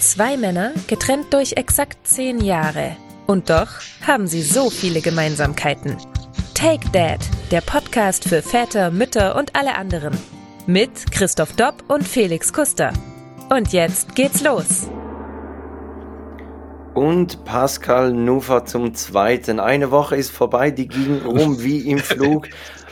Zwei Männer, getrennt durch exakt zehn Jahre. Und doch haben sie so viele Gemeinsamkeiten. Take Dad, der Podcast für Väter, Mütter und alle anderen. Mit Christoph Dopp und Felix Kuster. Und jetzt geht's los. Und Pascal Nufer zum zweiten. Eine Woche ist vorbei, die ging rum wie im Flug.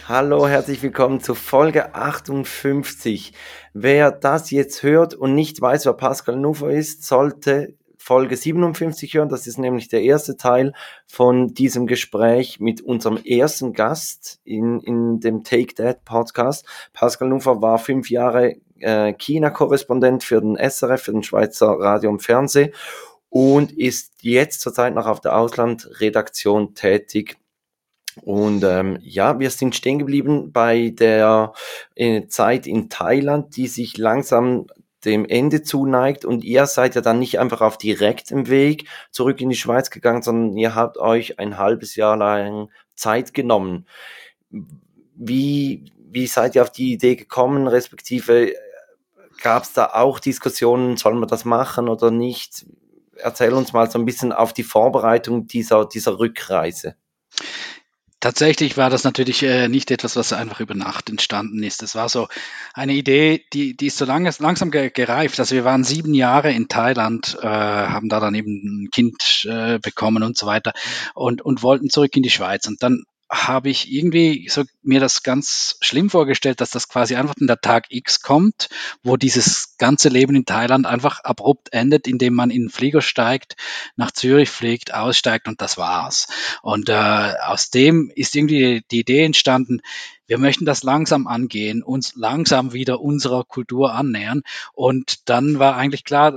Hallo, herzlich willkommen zu Folge 58. Wer das jetzt hört und nicht weiß, wer Pascal Nufer ist, sollte Folge 57 hören. Das ist nämlich der erste Teil von diesem Gespräch mit unserem ersten Gast in, in dem Take That Podcast. Pascal Nufer war fünf Jahre äh, China-Korrespondent für den SRF, für den Schweizer Radio und Fernsehen und ist jetzt zurzeit noch auf der Auslandredaktion tätig und ähm, ja, wir sind stehen geblieben bei der äh, Zeit in Thailand, die sich langsam dem Ende zuneigt und ihr seid ja dann nicht einfach auf direktem Weg zurück in die Schweiz gegangen, sondern ihr habt euch ein halbes Jahr lang Zeit genommen. Wie, wie seid ihr auf die Idee gekommen, respektive gab es da auch Diskussionen, sollen wir das machen oder nicht? Erzähl uns mal so ein bisschen auf die Vorbereitung dieser, dieser Rückreise. Tatsächlich war das natürlich äh, nicht etwas, was einfach über Nacht entstanden ist. Es war so eine Idee, die, die ist so lange, langsam gereift. Also wir waren sieben Jahre in Thailand, äh, haben da dann eben ein Kind äh, bekommen und so weiter und, und wollten zurück in die Schweiz. Und dann habe ich irgendwie so mir das ganz schlimm vorgestellt, dass das quasi einfach in der Tag X kommt, wo dieses ganze Leben in Thailand einfach abrupt endet, indem man in den Flieger steigt, nach Zürich fliegt, aussteigt und das war's. Und äh, aus dem ist irgendwie die Idee entstanden, wir möchten das langsam angehen, uns langsam wieder unserer Kultur annähern. Und dann war eigentlich klar,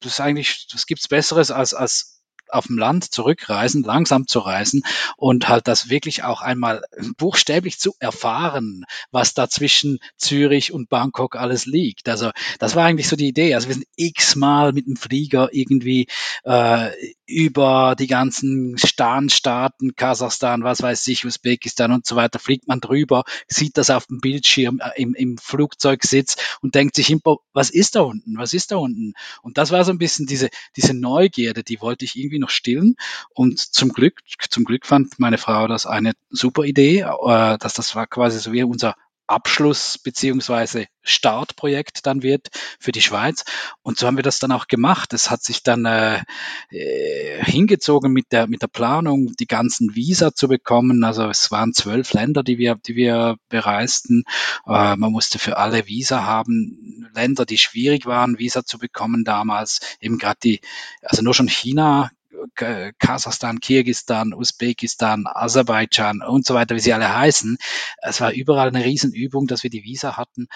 das ist eigentlich, das gibt's Besseres als, als auf dem Land zurückreisen, langsam zu reisen und halt das wirklich auch einmal buchstäblich zu erfahren, was da zwischen Zürich und Bangkok alles liegt. Also das war eigentlich so die Idee. Also wir sind x-mal mit dem Flieger irgendwie äh, über die ganzen Staaten, Kasachstan, was weiß ich, Usbekistan und so weiter, fliegt man drüber, sieht das auf dem Bildschirm äh, im, im Flugzeugsitz und denkt sich, was ist da unten, was ist da unten? Und das war so ein bisschen diese, diese Neugierde, die wollte ich irgendwie noch stillen. Und zum Glück, zum Glück fand meine Frau das eine super Idee, äh, dass das war quasi so wie unser Abschluss beziehungsweise Startprojekt dann wird für die Schweiz. Und so haben wir das dann auch gemacht. Es hat sich dann äh, äh, hingezogen mit der, mit der Planung, die ganzen Visa zu bekommen. Also es waren zwölf Länder, die wir, die wir bereisten. Äh, man musste für alle Visa haben. Länder, die schwierig waren, Visa zu bekommen damals. Eben gerade die, also nur schon China Kasachstan, Kirgistan, Usbekistan, Aserbaidschan und so weiter, wie sie alle heißen. Es war überall eine Riesenübung, dass wir die Visa hatten.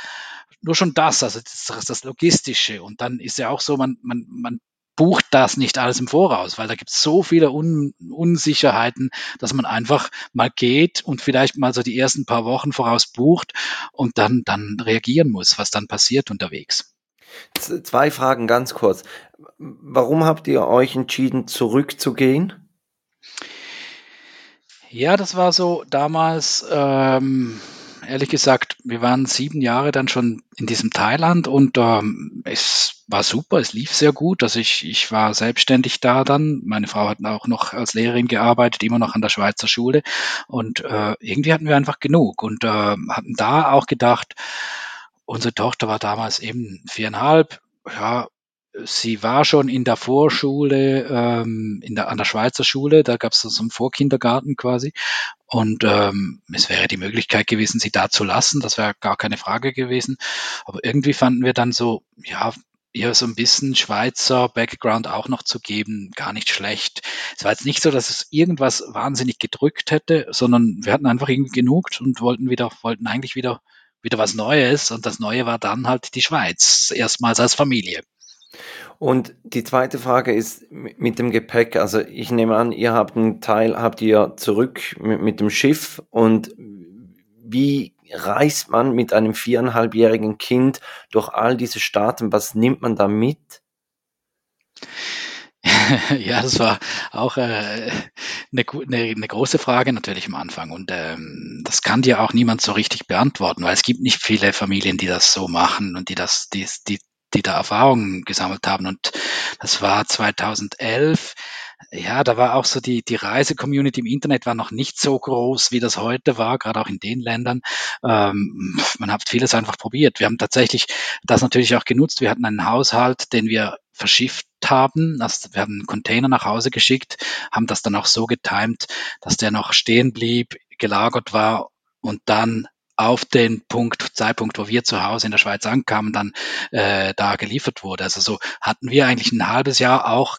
Nur schon das, also das, das Logistische. Und dann ist ja auch so, man, man, man bucht das nicht alles im Voraus, weil da gibt es so viele Un Unsicherheiten, dass man einfach mal geht und vielleicht mal so die ersten paar Wochen voraus bucht und dann, dann reagieren muss, was dann passiert unterwegs. Zwei Fragen ganz kurz. Warum habt ihr euch entschieden, zurückzugehen? Ja, das war so damals, ähm, ehrlich gesagt, wir waren sieben Jahre dann schon in diesem Thailand und ähm, es war super, es lief sehr gut. Also ich, ich war selbstständig da dann. Meine Frau hat auch noch als Lehrerin gearbeitet, immer noch an der Schweizer Schule. Und äh, irgendwie hatten wir einfach genug und äh, hatten da auch gedacht, Unsere Tochter war damals eben viereinhalb. Ja, sie war schon in der Vorschule, ähm, in der, an der Schweizer Schule, da gab es so einen Vorkindergarten quasi. Und ähm, es wäre die Möglichkeit gewesen, sie da zu lassen, das wäre gar keine Frage gewesen. Aber irgendwie fanden wir dann so, ja, ihr so ein bisschen Schweizer Background auch noch zu geben, gar nicht schlecht. Es war jetzt nicht so, dass es irgendwas wahnsinnig gedrückt hätte, sondern wir hatten einfach irgendwie genug und wollten wieder, wollten eigentlich wieder wieder was Neues und das Neue war dann halt die Schweiz, erstmals als Familie. Und die zweite Frage ist mit dem Gepäck. Also ich nehme an, ihr habt einen Teil, habt ihr zurück mit, mit dem Schiff und wie reist man mit einem viereinhalbjährigen Kind durch all diese Staaten? Was nimmt man da mit? ja, das war auch äh, eine, eine, eine große Frage natürlich am Anfang und ähm, das kann dir auch niemand so richtig beantworten, weil es gibt nicht viele Familien, die das so machen und die das, die, die die da Erfahrungen gesammelt haben. Und das war 2011 ja, da war auch so die, die Reise-Community im Internet war noch nicht so groß, wie das heute war, gerade auch in den Ländern. Ähm, man hat vieles einfach probiert. Wir haben tatsächlich das natürlich auch genutzt. Wir hatten einen Haushalt, den wir verschifft haben. Also wir haben einen Container nach Hause geschickt, haben das dann auch so getimt, dass der noch stehen blieb, gelagert war und dann auf den Punkt, Zeitpunkt, wo wir zu Hause in der Schweiz ankamen, dann äh, da geliefert wurde. Also so hatten wir eigentlich ein halbes Jahr auch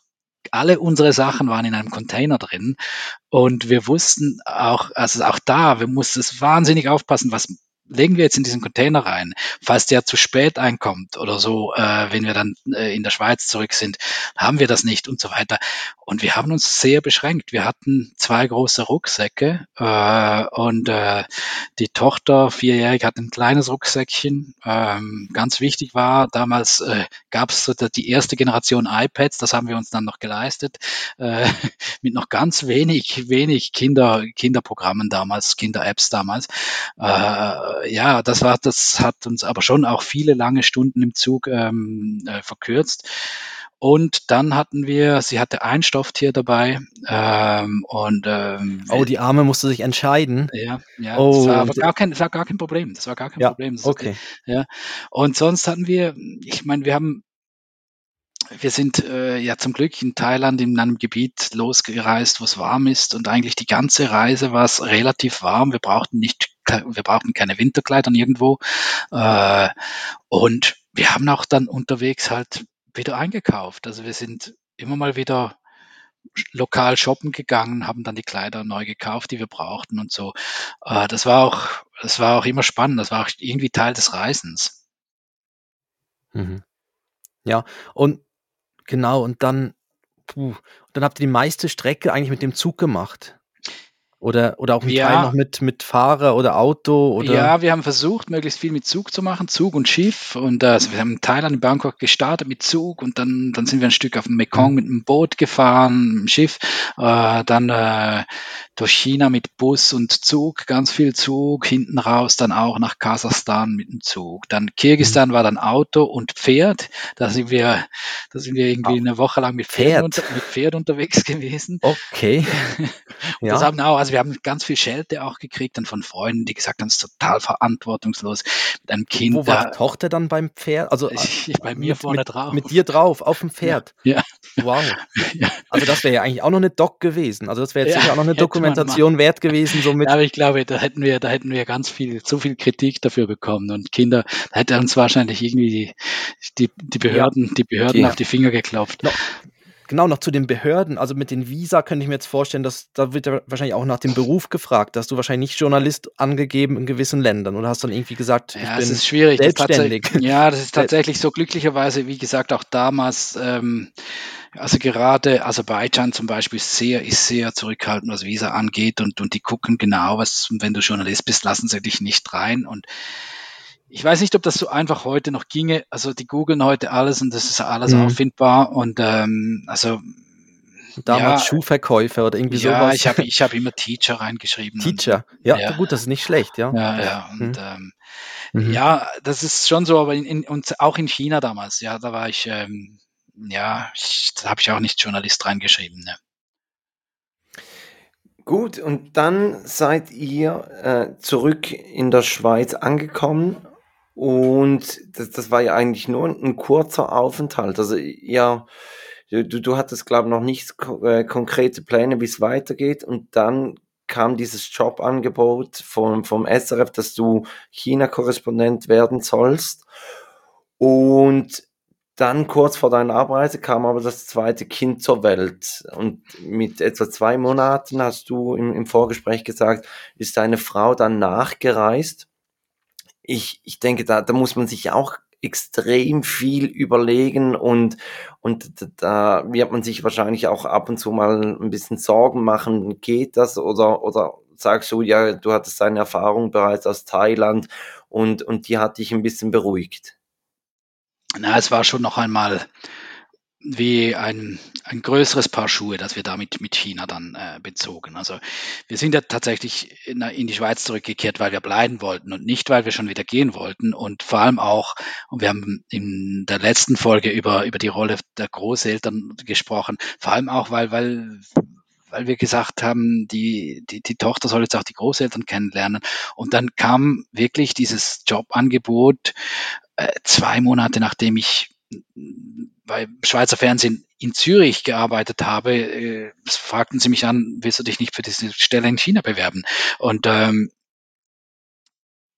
alle unsere Sachen waren in einem Container drin und wir wussten auch, also auch da, wir mussten es wahnsinnig aufpassen, was legen wir jetzt in diesen Container rein, falls der zu spät einkommt oder so, äh, wenn wir dann äh, in der Schweiz zurück sind, haben wir das nicht und so weiter. Und wir haben uns sehr beschränkt. Wir hatten zwei große Rucksäcke äh, und äh, die Tochter, vierjährig, hat ein kleines Rucksäckchen. Ähm, ganz wichtig war, damals äh, gab es so die erste Generation iPads, das haben wir uns dann noch geleistet, äh, mit noch ganz wenig, wenig Kinder, Kinderprogrammen damals, Kinder-Apps damals. Äh, ja, das war, das hat uns aber schon auch viele lange Stunden im Zug ähm, äh, verkürzt. Und dann hatten wir, sie hatte ein Stofftier dabei ähm, und ähm, oh, die Arme musste sich entscheiden. Ja, ja, oh, das war aber gar kein, das war gar kein Problem. Das war gar kein ja, Problem. Okay. ja. Und sonst hatten wir, ich meine, wir haben wir sind äh, ja zum Glück in Thailand in einem Gebiet losgereist, wo es warm ist und eigentlich die ganze Reise war es relativ warm. Wir brauchten nicht, wir brauchten keine Winterkleider nirgendwo äh, und wir haben auch dann unterwegs halt wieder eingekauft. Also wir sind immer mal wieder lokal shoppen gegangen, haben dann die Kleider neu gekauft, die wir brauchten und so. Äh, das war auch, das war auch immer spannend. Das war auch irgendwie Teil des Reisens. Mhm. Ja, und Genau, und dann, puh, dann habt ihr die meiste Strecke eigentlich mit dem Zug gemacht. Oder, oder auch ein ja. Teil noch mit, mit Fahrer oder Auto? Oder? Ja, wir haben versucht, möglichst viel mit Zug zu machen, Zug und Schiff. Und äh, also wir haben in Thailand, in Bangkok gestartet mit Zug und dann, dann sind wir ein Stück auf dem Mekong mit einem Boot gefahren, mit dem Schiff. Äh, dann äh, durch China mit Bus und Zug, ganz viel Zug, hinten raus dann auch nach Kasachstan mit dem Zug. Dann Kirgisistan mhm. war dann Auto und Pferd. Da sind wir, da sind wir irgendwie eine Woche lang mit Pferd, unter, mit Pferd unterwegs gewesen. Okay. ja. Das haben auch, also wir haben ganz viel Schelte auch gekriegt dann von Freunden, die gesagt haben, es ist total verantwortungslos mit einem Kind. Wo war die Tochter dann beim Pferd? Also ich, bei mir mit, vorne mit, drauf. Mit dir drauf, auf dem Pferd. Ja. ja. Wow. Ja. Also das wäre ja eigentlich auch noch eine Doc gewesen. Also das wäre jetzt sicher auch noch eine Dokumentation wert gewesen. Somit. Ja, aber ich glaube, da hätten wir, da hätten wir ganz viel, so viel Kritik dafür bekommen. Und Kinder, da hätte uns wahrscheinlich irgendwie die, die, die Behörden, ja. die Behörden auf die Finger geklopft. No genau noch zu den Behörden, also mit den Visa könnte ich mir jetzt vorstellen, dass da wird ja wahrscheinlich auch nach dem Beruf gefragt. Da hast du wahrscheinlich nicht Journalist angegeben in gewissen Ländern oder hast dann irgendwie gesagt, ja, ich bin ist schwierig. selbstständig. Das ja, das ist tatsächlich so glücklicherweise, wie gesagt, auch damals. Ähm, also gerade Aserbaidschan zum Beispiel ist sehr, ist sehr zurückhaltend, was Visa angeht und, und die gucken genau, was, wenn du Journalist bist, lassen sie dich nicht rein und ich weiß nicht, ob das so einfach heute noch ginge. Also die googeln heute alles und das ist alles mhm. auffindbar. Und ähm, also damals ja, Schuhverkäufer oder irgendwie ja, sowas. Ja, ich habe ich hab immer Teacher reingeschrieben. Teacher, und, ja, ja, gut, das ist nicht schlecht, ja. Ja, ja. Und mhm. ähm, mhm. ja, das ist schon so, aber in, in, und auch in China damals, ja, da war ich, ähm, ja, ich, da habe ich auch nicht Journalist reingeschrieben. Ne. Gut, und dann seid ihr äh, zurück in der Schweiz angekommen und das, das war ja eigentlich nur ein kurzer Aufenthalt. Also ja, du, du hattest, glaube ich, noch nicht äh, konkrete Pläne, wie es weitergeht. Und dann kam dieses Jobangebot vom, vom SRF, dass du China-Korrespondent werden sollst. Und dann kurz vor deiner Abreise kam aber das zweite Kind zur Welt. Und mit etwa zwei Monaten hast du im, im Vorgespräch gesagt, ist deine Frau dann nachgereist ich, ich denke, da, da muss man sich auch extrem viel überlegen und, und da wird man sich wahrscheinlich auch ab und zu mal ein bisschen Sorgen machen, geht das oder, oder sagst du, ja, du hattest deine Erfahrung bereits aus Thailand und, und die hat dich ein bisschen beruhigt? Na, es war schon noch einmal wie ein, ein größeres Paar Schuhe, das wir damit mit China dann äh, bezogen. Also wir sind ja tatsächlich in, in, die Schweiz zurückgekehrt, weil wir bleiben wollten und nicht, weil wir schon wieder gehen wollten. Und vor allem auch, und wir haben in der letzten Folge über, über die Rolle der Großeltern gesprochen, vor allem auch, weil, weil weil wir gesagt haben, die, die, die Tochter soll jetzt auch die Großeltern kennenlernen. Und dann kam wirklich dieses Jobangebot äh, zwei Monate nachdem ich bei Schweizer Fernsehen in Zürich gearbeitet habe, äh, fragten sie mich an, willst du dich nicht für diese Stelle in China bewerben? Und ähm,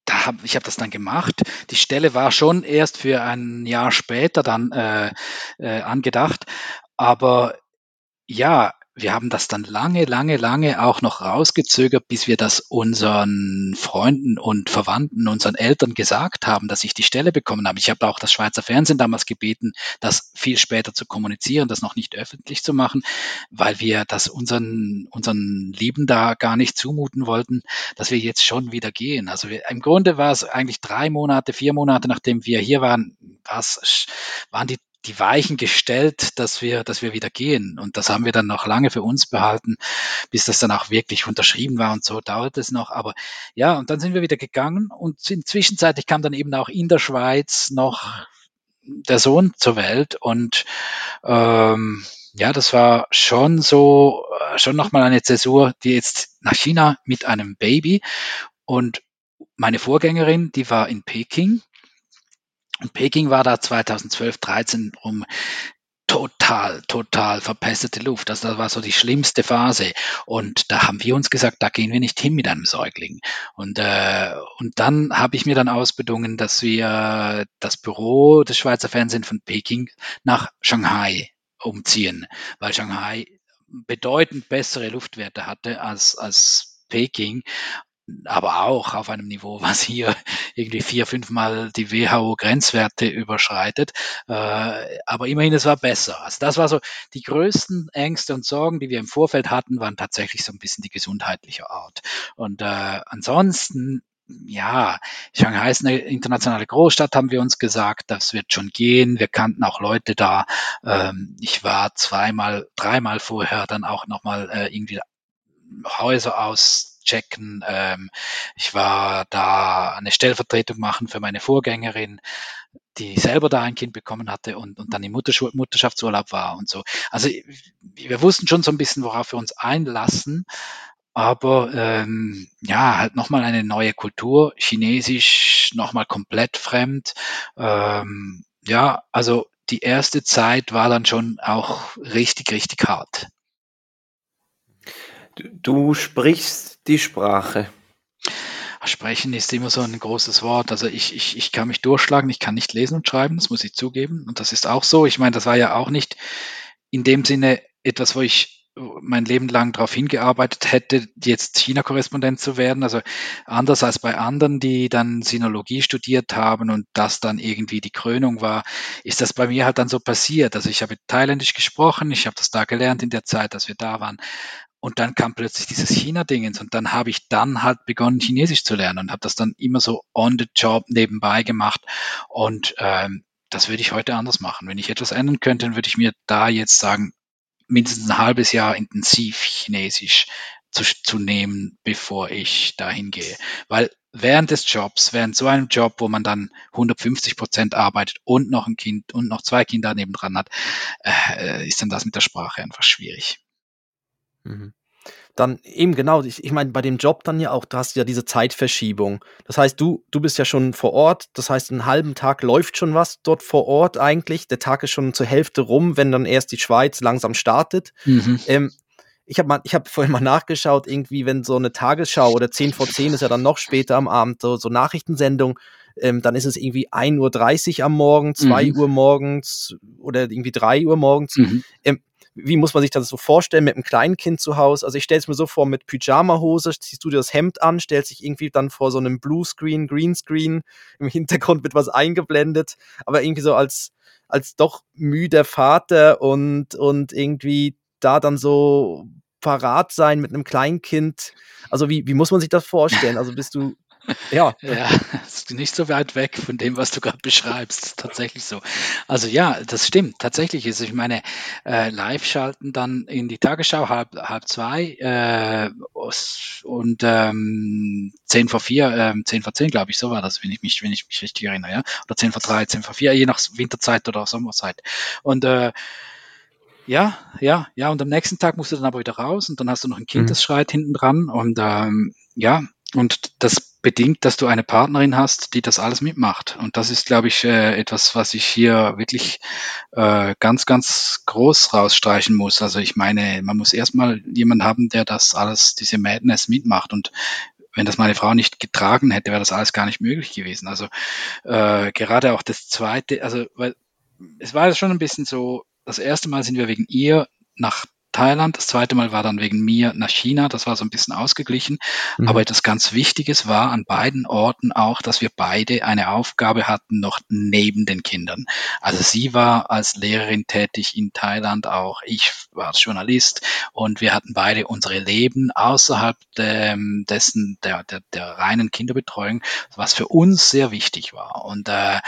da hab, ich habe das dann gemacht. Die Stelle war schon erst für ein Jahr später dann äh, äh, angedacht, aber ja, wir haben das dann lange, lange, lange auch noch rausgezögert, bis wir das unseren Freunden und Verwandten, unseren Eltern gesagt haben, dass ich die Stelle bekommen habe. Ich habe auch das Schweizer Fernsehen damals gebeten, das viel später zu kommunizieren, das noch nicht öffentlich zu machen, weil wir das unseren, unseren Lieben da gar nicht zumuten wollten, dass wir jetzt schon wieder gehen. Also wir, im Grunde war es eigentlich drei Monate, vier Monate, nachdem wir hier waren, waren die die Weichen gestellt, dass wir, dass wir wieder gehen. Und das haben wir dann noch lange für uns behalten, bis das dann auch wirklich unterschrieben war. Und so dauert es noch. Aber ja, und dann sind wir wieder gegangen. Und zwischenzeitlich kam dann eben auch in der Schweiz noch der Sohn zur Welt. Und ähm, ja, das war schon so, äh, schon nochmal eine Zäsur, die jetzt nach China mit einem Baby. Und meine Vorgängerin, die war in Peking Peking war da 2012, 13 um total, total verpestete Luft. Das, das war so die schlimmste Phase. Und da haben wir uns gesagt, da gehen wir nicht hin mit einem Säugling. Und, äh, und dann habe ich mir dann ausbedungen, dass wir das Büro des Schweizer Fernsehens von Peking nach Shanghai umziehen, weil Shanghai bedeutend bessere Luftwerte hatte als, als Peking aber auch auf einem Niveau, was hier irgendwie vier, fünfmal die WHO-Grenzwerte überschreitet. Äh, aber immerhin, es war besser. Also das war so, die größten Ängste und Sorgen, die wir im Vorfeld hatten, waren tatsächlich so ein bisschen die gesundheitliche Art. Und äh, ansonsten ja, Shanghai ist eine internationale Großstadt, haben wir uns gesagt, das wird schon gehen. Wir kannten auch Leute da. Ähm, ich war zweimal, dreimal vorher dann auch nochmal äh, irgendwie Häuser aus checken. Ähm, ich war da eine Stellvertretung machen für meine Vorgängerin, die selber da ein Kind bekommen hatte und, und dann im Mutterschaftsurlaub war und so. Also wir wussten schon so ein bisschen, worauf wir uns einlassen. Aber ähm, ja, halt nochmal eine neue Kultur, Chinesisch nochmal komplett fremd. Ähm, ja, also die erste Zeit war dann schon auch richtig, richtig hart. Du sprichst die Sprache. Sprechen ist immer so ein großes Wort. Also ich, ich, ich kann mich durchschlagen, ich kann nicht lesen und schreiben, das muss ich zugeben. Und das ist auch so. Ich meine, das war ja auch nicht in dem Sinne etwas, wo ich mein Leben lang darauf hingearbeitet hätte, jetzt China-Korrespondent zu werden. Also anders als bei anderen, die dann Sinologie studiert haben und das dann irgendwie die Krönung war, ist das bei mir halt dann so passiert. Also ich habe Thailändisch gesprochen, ich habe das da gelernt in der Zeit, dass wir da waren. Und dann kam plötzlich dieses China-Dingens und dann habe ich dann halt begonnen, Chinesisch zu lernen und habe das dann immer so on the job nebenbei gemacht. Und ähm, das würde ich heute anders machen. Wenn ich etwas ändern könnte, dann würde ich mir da jetzt sagen, mindestens ein halbes Jahr intensiv Chinesisch zu, zu nehmen, bevor ich dahin gehe. Weil während des Jobs, während so einem Job, wo man dann 150 Prozent arbeitet und noch ein Kind und noch zwei Kinder nebendran hat, äh, ist dann das mit der Sprache einfach schwierig. Mhm. Dann eben genau, ich, ich meine, bei dem Job dann ja auch, du hast ja diese Zeitverschiebung. Das heißt, du, du bist ja schon vor Ort, das heißt, einen halben Tag läuft schon was dort vor Ort eigentlich. Der Tag ist schon zur Hälfte rum, wenn dann erst die Schweiz langsam startet. Mhm. Ähm, ich habe hab vorhin mal nachgeschaut, irgendwie, wenn so eine Tagesschau oder 10 vor 10 ist ja dann noch später am Abend, so, so Nachrichtensendung, ähm, dann ist es irgendwie 1.30 Uhr am Morgen, 2 mhm. Uhr morgens oder irgendwie 3 Uhr morgens. Mhm. Ähm, wie muss man sich das so vorstellen mit einem kleinen Kind zu Hause? Also ich stelle es mir so vor, mit Pyjama-Hose ziehst du dir das Hemd an, stellst dich irgendwie dann vor so einem Bluescreen, Greenscreen, im Hintergrund wird was eingeblendet, aber irgendwie so als, als doch müder Vater und, und irgendwie da dann so parat sein mit einem Kleinkind. Also wie, wie muss man sich das vorstellen? Also bist du ja. Ja, ist nicht so weit weg von dem, was du gerade beschreibst. Tatsächlich so. Also ja, das stimmt. Tatsächlich ist, ich meine, äh, live schalten dann in die Tagesschau halb, halb zwei äh, und ähm, zehn vor vier, ähm, zehn vor zehn, glaube ich, so war das, wenn ich mich, wenn ich mich richtig erinnere, ja. Oder zehn vor drei, zehn vor vier, je nach Winterzeit oder Sommerzeit. Und äh, ja, ja, ja. Und am nächsten Tag musst du dann aber wieder raus und dann hast du noch ein Kind, mhm. das schreit hinten dran. Und ähm, ja, und das bedingt, dass du eine Partnerin hast, die das alles mitmacht. Und das ist, glaube ich, äh, etwas, was ich hier wirklich äh, ganz, ganz groß rausstreichen muss. Also ich meine, man muss erstmal jemanden haben, der das alles, diese Madness mitmacht. Und wenn das meine Frau nicht getragen hätte, wäre das alles gar nicht möglich gewesen. Also äh, gerade auch das zweite, also weil es war schon ein bisschen so, das erste Mal sind wir wegen ihr nach Thailand. Das zweite Mal war dann wegen mir nach China. Das war so ein bisschen ausgeglichen. Mhm. Aber etwas ganz Wichtiges war an beiden Orten auch, dass wir beide eine Aufgabe hatten, noch neben den Kindern. Also sie war als Lehrerin tätig in Thailand auch. Ich war als Journalist und wir hatten beide unsere Leben außerhalb dem, dessen, der, der, der reinen Kinderbetreuung, was für uns sehr wichtig war. Und äh,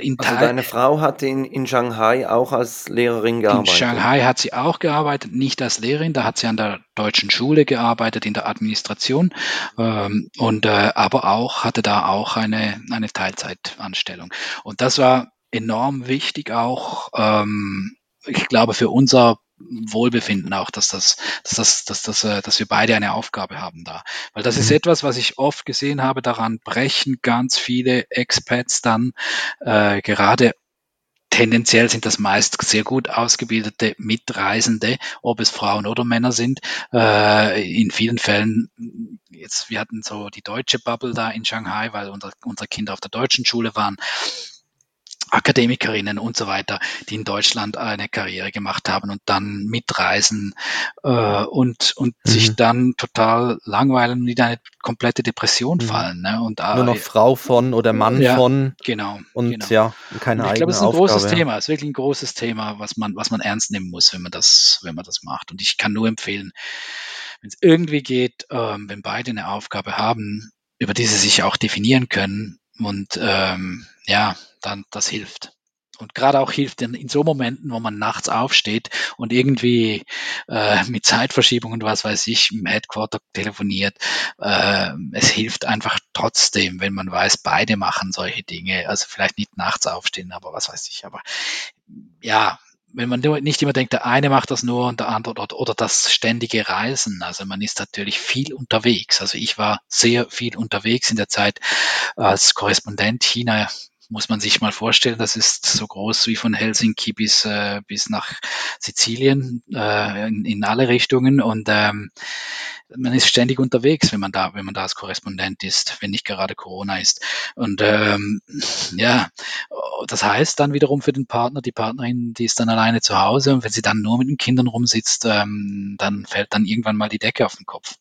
in also deine Frau hat in, in Shanghai auch als Lehrerin gearbeitet? In Shanghai hat sie auch gearbeitet gearbeitet, nicht als Lehrerin, da hat sie an der deutschen Schule gearbeitet, in der Administration, ähm, und äh, aber auch hatte da auch eine, eine Teilzeitanstellung. Und das war enorm wichtig auch, ähm, ich glaube, für unser Wohlbefinden auch, dass das, dass das, dass das, äh, dass wir beide eine Aufgabe haben da. Weil das ist mhm. etwas, was ich oft gesehen habe, daran brechen ganz viele Expats dann äh, gerade tendenziell sind das meist sehr gut ausgebildete Mitreisende, ob es Frauen oder Männer sind. Äh, in vielen Fällen, jetzt, wir hatten so die deutsche Bubble da in Shanghai, weil unser, unsere Kinder auf der deutschen Schule waren. Akademikerinnen und so weiter, die in Deutschland eine Karriere gemacht haben und dann mitreisen äh, und, und mhm. sich dann total langweilen und in eine komplette Depression mhm. fallen. Ne? Und, Nur noch Frau von oder Mann ja, von. Genau. Und genau. ja, keine und Ich glaube, es ist ein Aufgabe. großes Thema. Es ist wirklich ein großes Thema, was man, was man ernst nehmen muss, wenn man das, wenn man das macht. Und ich kann nur empfehlen, wenn es irgendwie geht, ähm, wenn beide eine Aufgabe haben, über die sie sich auch definieren können und ähm, ja, dann das hilft. Und gerade auch hilft in, in so Momenten, wo man nachts aufsteht und irgendwie äh, mit Zeitverschiebung und was weiß ich im Headquarter telefoniert. Äh, es hilft einfach trotzdem, wenn man weiß, beide machen solche Dinge. Also vielleicht nicht nachts aufstehen, aber was weiß ich. Aber ja, wenn man nicht immer denkt, der eine macht das nur und der andere oder, oder das ständige Reisen. Also man ist natürlich viel unterwegs. Also ich war sehr viel unterwegs in der Zeit als Korrespondent China muss man sich mal vorstellen, das ist so groß wie von Helsinki bis, äh, bis nach Sizilien äh, in, in alle Richtungen und ähm, man ist ständig unterwegs, wenn man da, wenn man da als Korrespondent ist, wenn nicht gerade Corona ist. Und ähm, ja, das heißt dann wiederum für den Partner, die Partnerin, die ist dann alleine zu Hause und wenn sie dann nur mit den Kindern rumsitzt, ähm, dann fällt dann irgendwann mal die Decke auf den Kopf.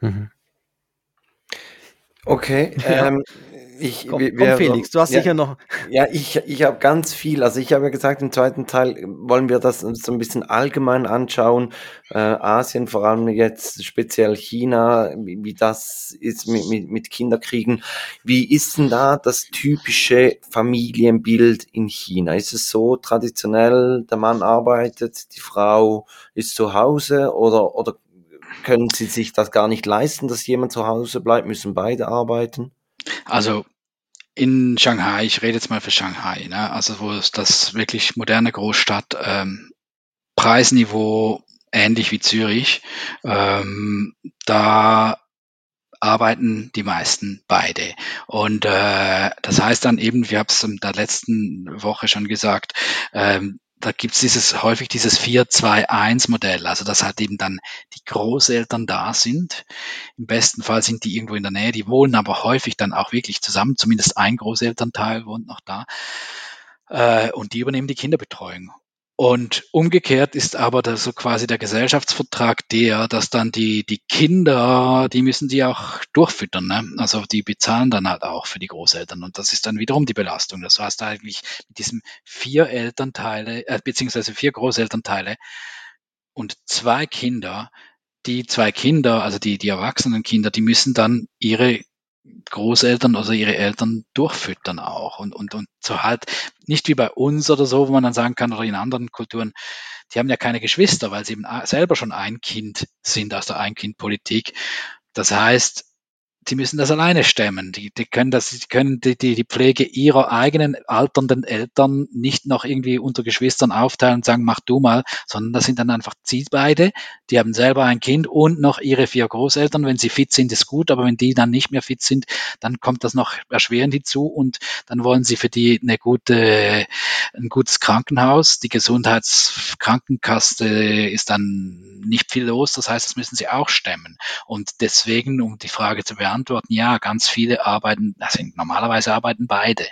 Mhm. Okay, ähm, ich, komm, wir, komm Felix, du hast ja, sicher noch. Ja, ich, ich habe ganz viel. Also ich habe ja gesagt, im zweiten Teil wollen wir das so ein bisschen allgemein anschauen. Äh, Asien, vor allem jetzt speziell China, wie, wie das ist mit, mit, mit Kinderkriegen. Wie ist denn da das typische Familienbild in China? Ist es so traditionell, der Mann arbeitet, die Frau ist zu Hause oder, oder können sie sich das gar nicht leisten, dass jemand zu Hause bleibt, müssen beide arbeiten? Also in Shanghai, ich rede jetzt mal für Shanghai, ne? also wo ist das wirklich moderne Großstadt, ähm, Preisniveau ähnlich wie Zürich, ähm, da arbeiten die meisten beide. Und äh, das heißt dann eben, wir haben es in der letzten Woche schon gesagt, ähm, da gibt es dieses häufig dieses 4-2-1-Modell, also dass halt eben dann die Großeltern da sind. Im besten Fall sind die irgendwo in der Nähe, die wohnen aber häufig dann auch wirklich zusammen, zumindest ein Großelternteil wohnt noch da. Äh, und die übernehmen die Kinderbetreuung. Und umgekehrt ist aber das so quasi der Gesellschaftsvertrag der, dass dann die, die Kinder, die müssen die auch durchfüttern. Ne? Also die bezahlen dann halt auch für die Großeltern. Und das ist dann wiederum die Belastung. Das heißt eigentlich mit diesem vier Elternteile, äh, beziehungsweise vier Großelternteile und zwei Kinder die zwei Kinder, also die, die erwachsenen Kinder, die müssen dann ihre Großeltern oder ihre Eltern durchfüttern auch und, und, und so halt nicht wie bei uns oder so, wo man dann sagen kann, oder in anderen Kulturen, die haben ja keine Geschwister, weil sie eben selber schon ein Kind sind aus der Ein-Kind-Politik. Das heißt, die müssen das alleine stemmen. Die, die können das, die können die, die, die Pflege ihrer eigenen alternden Eltern nicht noch irgendwie unter Geschwistern aufteilen und sagen, mach du mal, sondern das sind dann einfach sie beide. Die haben selber ein Kind und noch ihre vier Großeltern. Wenn sie fit sind, ist gut, aber wenn die dann nicht mehr fit sind, dann kommt das noch erschwerend hinzu und dann wollen sie für die eine gute, ein gutes Krankenhaus. Die Gesundheitskrankenkasse ist dann nicht viel los. Das heißt, das müssen sie auch stemmen. Und deswegen, um die Frage zu beantworten, beantworten, ja, ganz viele arbeiten, also normalerweise arbeiten beide.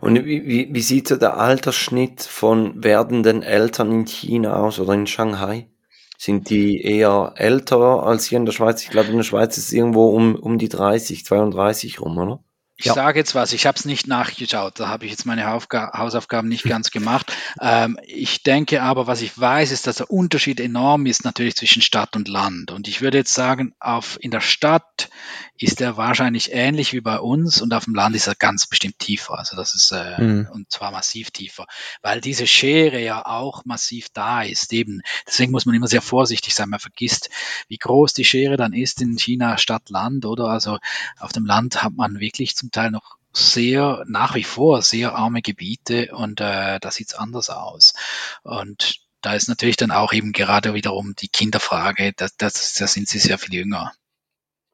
Und wie, wie, sieht so der Altersschnitt von werdenden Eltern in China aus oder in Shanghai? Sind die eher älter als hier in der Schweiz? Ich glaube, in der Schweiz ist es irgendwo um, um die 30, 32 rum, oder? Ich ja. sage jetzt was, ich habe es nicht nachgeschaut, da habe ich jetzt meine Aufga Hausaufgaben nicht ganz gemacht. Ähm, ich denke aber, was ich weiß, ist, dass der Unterschied enorm ist natürlich zwischen Stadt und Land. Und ich würde jetzt sagen, auf, in der Stadt ist er wahrscheinlich ähnlich wie bei uns und auf dem Land ist er ganz bestimmt tiefer. Also das ist, äh, mhm. und zwar massiv tiefer, weil diese Schere ja auch massiv da ist. Eben, deswegen muss man immer sehr vorsichtig sein. Man vergisst, wie groß die Schere dann ist in China Stadt-Land, oder? Also auf dem Land hat man wirklich zum Teil noch sehr, nach wie vor sehr arme Gebiete und äh, da sieht's anders aus. Und da ist natürlich dann auch eben gerade wiederum die Kinderfrage, da, das, da sind sie sehr viel jünger.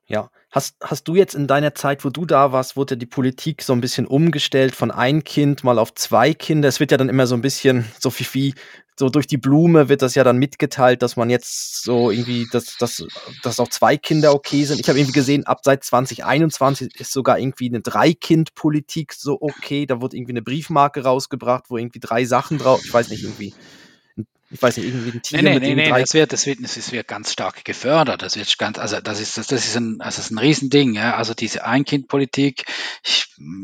Ja. Hast, hast du jetzt in deiner Zeit, wo du da warst, wurde die Politik so ein bisschen umgestellt von ein Kind mal auf zwei Kinder? Es wird ja dann immer so ein bisschen so fifi, so durch die Blume wird das ja dann mitgeteilt, dass man jetzt so irgendwie, dass, dass, dass auch zwei Kinder okay sind. Ich habe irgendwie gesehen, ab seit 2021 ist sogar irgendwie eine Drei-Kind-Politik so okay. Da wurde irgendwie eine Briefmarke rausgebracht, wo irgendwie drei Sachen drauf, ich weiß nicht, irgendwie ich weiß nicht, irgendwie ein Tier nee, nee, nee, das wird, das wird, das wird ganz stark gefördert. Das wird ganz, also das ist, das, das ist ein, also das ist ein Riesending, ja. Also diese Ein-Kind-Politik,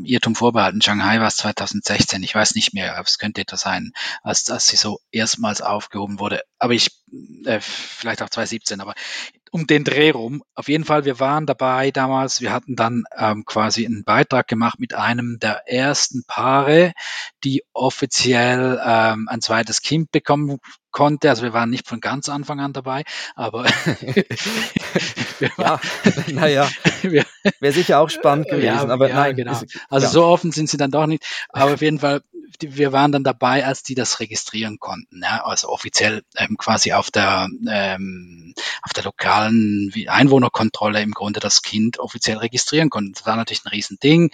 Irrtum vorbehalten, Shanghai war es 2016, ich weiß nicht mehr, es könnte etwas sein, als, als sie so erstmals aufgehoben wurde. Aber ich, äh, vielleicht auch 2017, aber um den Dreh rum. Auf jeden Fall, wir waren dabei damals. Wir hatten dann ähm, quasi einen Beitrag gemacht mit einem der ersten Paare, die offiziell ähm, ein zweites Kind bekommen konnte. Also wir waren nicht von ganz Anfang an dabei, aber ja, naja, wäre sicher auch spannend gewesen. Ja, aber ja, nein, genau. Also ja. so offen sind sie dann doch nicht. Aber auf jeden Fall, wir waren dann dabei, als die das registrieren konnten. Ja? Also offiziell ähm, quasi auf der ähm, auf der lokalen Einwohnerkontrolle im Grunde das Kind offiziell registrieren konnten. Das war natürlich ein Riesending.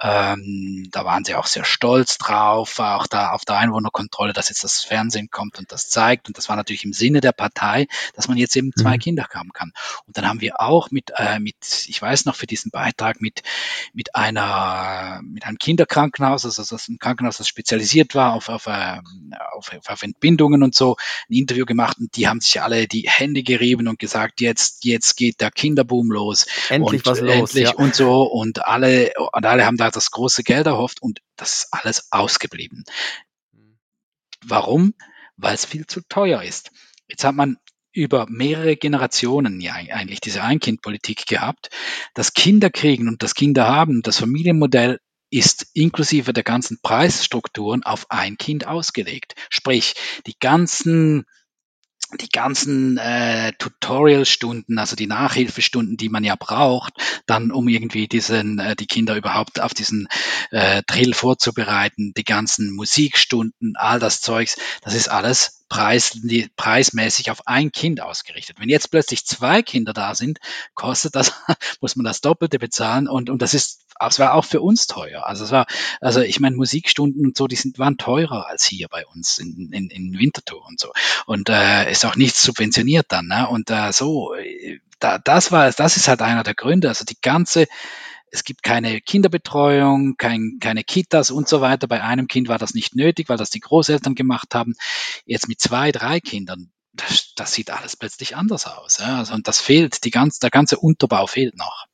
Ähm, da waren sie auch sehr stolz drauf, auch da auf der Einwohnerkontrolle, dass jetzt das Fernsehen kommt und das zeigt. Und das war natürlich im Sinne der Partei, dass man jetzt eben zwei mhm. Kinder haben kann. Und dann haben wir auch mit, äh, mit, ich weiß noch für diesen Beitrag mit, mit einer, mit einem Kinderkrankenhaus, also das ist ein Krankenhaus, das spezialisiert war auf, auf, äh, auf, auf Entbindungen und so, ein Interview gemacht und die haben sich alle die Hände gerieben und gesagt, jetzt, jetzt geht der Kinderboom los. Endlich und, was los. Endlich ja. und so. Und alle, und alle haben da das große Geld erhofft und das ist alles ausgeblieben. Warum? Weil es viel zu teuer ist. Jetzt hat man über mehrere Generationen ja eigentlich diese Ein-Kind-Politik gehabt. Das Kinderkriegen und das Kinderhaben, das Familienmodell ist inklusive der ganzen Preisstrukturen auf ein Kind ausgelegt. Sprich, die ganzen die ganzen äh, Tutorial-Stunden, also die Nachhilfestunden, die man ja braucht, dann um irgendwie diesen, äh, die Kinder überhaupt auf diesen äh, Drill vorzubereiten, die ganzen Musikstunden, all das Zeugs, das ist alles preis, preismäßig auf ein Kind ausgerichtet. Wenn jetzt plötzlich zwei Kinder da sind, kostet das, muss man das Doppelte bezahlen und, und das ist es war auch für uns teuer. Also es war, also ich meine, Musikstunden und so, die sind, waren teurer als hier bei uns in, in, in Winterthur und so. Und äh, ist auch nichts subventioniert dann. Ne? Und äh, so, da, das war, das ist halt einer der Gründe. Also die ganze, es gibt keine Kinderbetreuung, kein, keine Kitas und so weiter. Bei einem Kind war das nicht nötig, weil das die Großeltern gemacht haben. Jetzt mit zwei, drei Kindern, das, das sieht alles plötzlich anders aus. Ja? Also, und das fehlt, die ganz, der ganze Unterbau fehlt noch.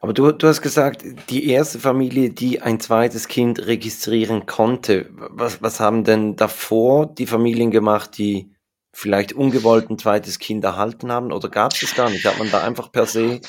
Aber du, du hast gesagt, die erste Familie, die ein zweites Kind registrieren konnte, was, was haben denn davor die Familien gemacht, die vielleicht ungewollt ein zweites Kind erhalten haben oder gab es das gar nicht? Hat man da einfach per se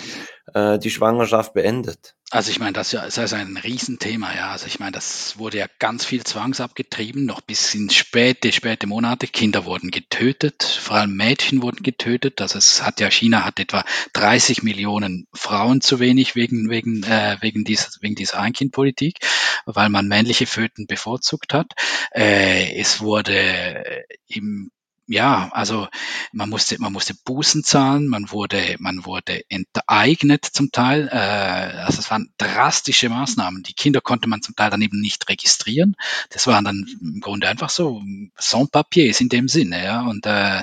äh, die Schwangerschaft beendet? Also ich meine, das ist ja ein Riesenthema, ja. Also ich meine, das wurde ja ganz viel zwangsabgetrieben, noch bis in späte, späte Monate. Kinder wurden getötet, vor allem Mädchen wurden getötet. Also es hat ja, China hat etwa 30 Millionen Frauen zu wenig wegen, wegen, äh, wegen dieser, wegen dieser Einkindpolitik, weil man männliche Föten bevorzugt hat. Äh, es wurde im ja, also man musste, man musste Bußen zahlen, man wurde, man wurde enteignet zum Teil. Äh, also es waren drastische Maßnahmen. Die Kinder konnte man zum Teil dann eben nicht registrieren. Das waren dann im Grunde einfach so Sans-Papiers in dem Sinne, ja. Und äh,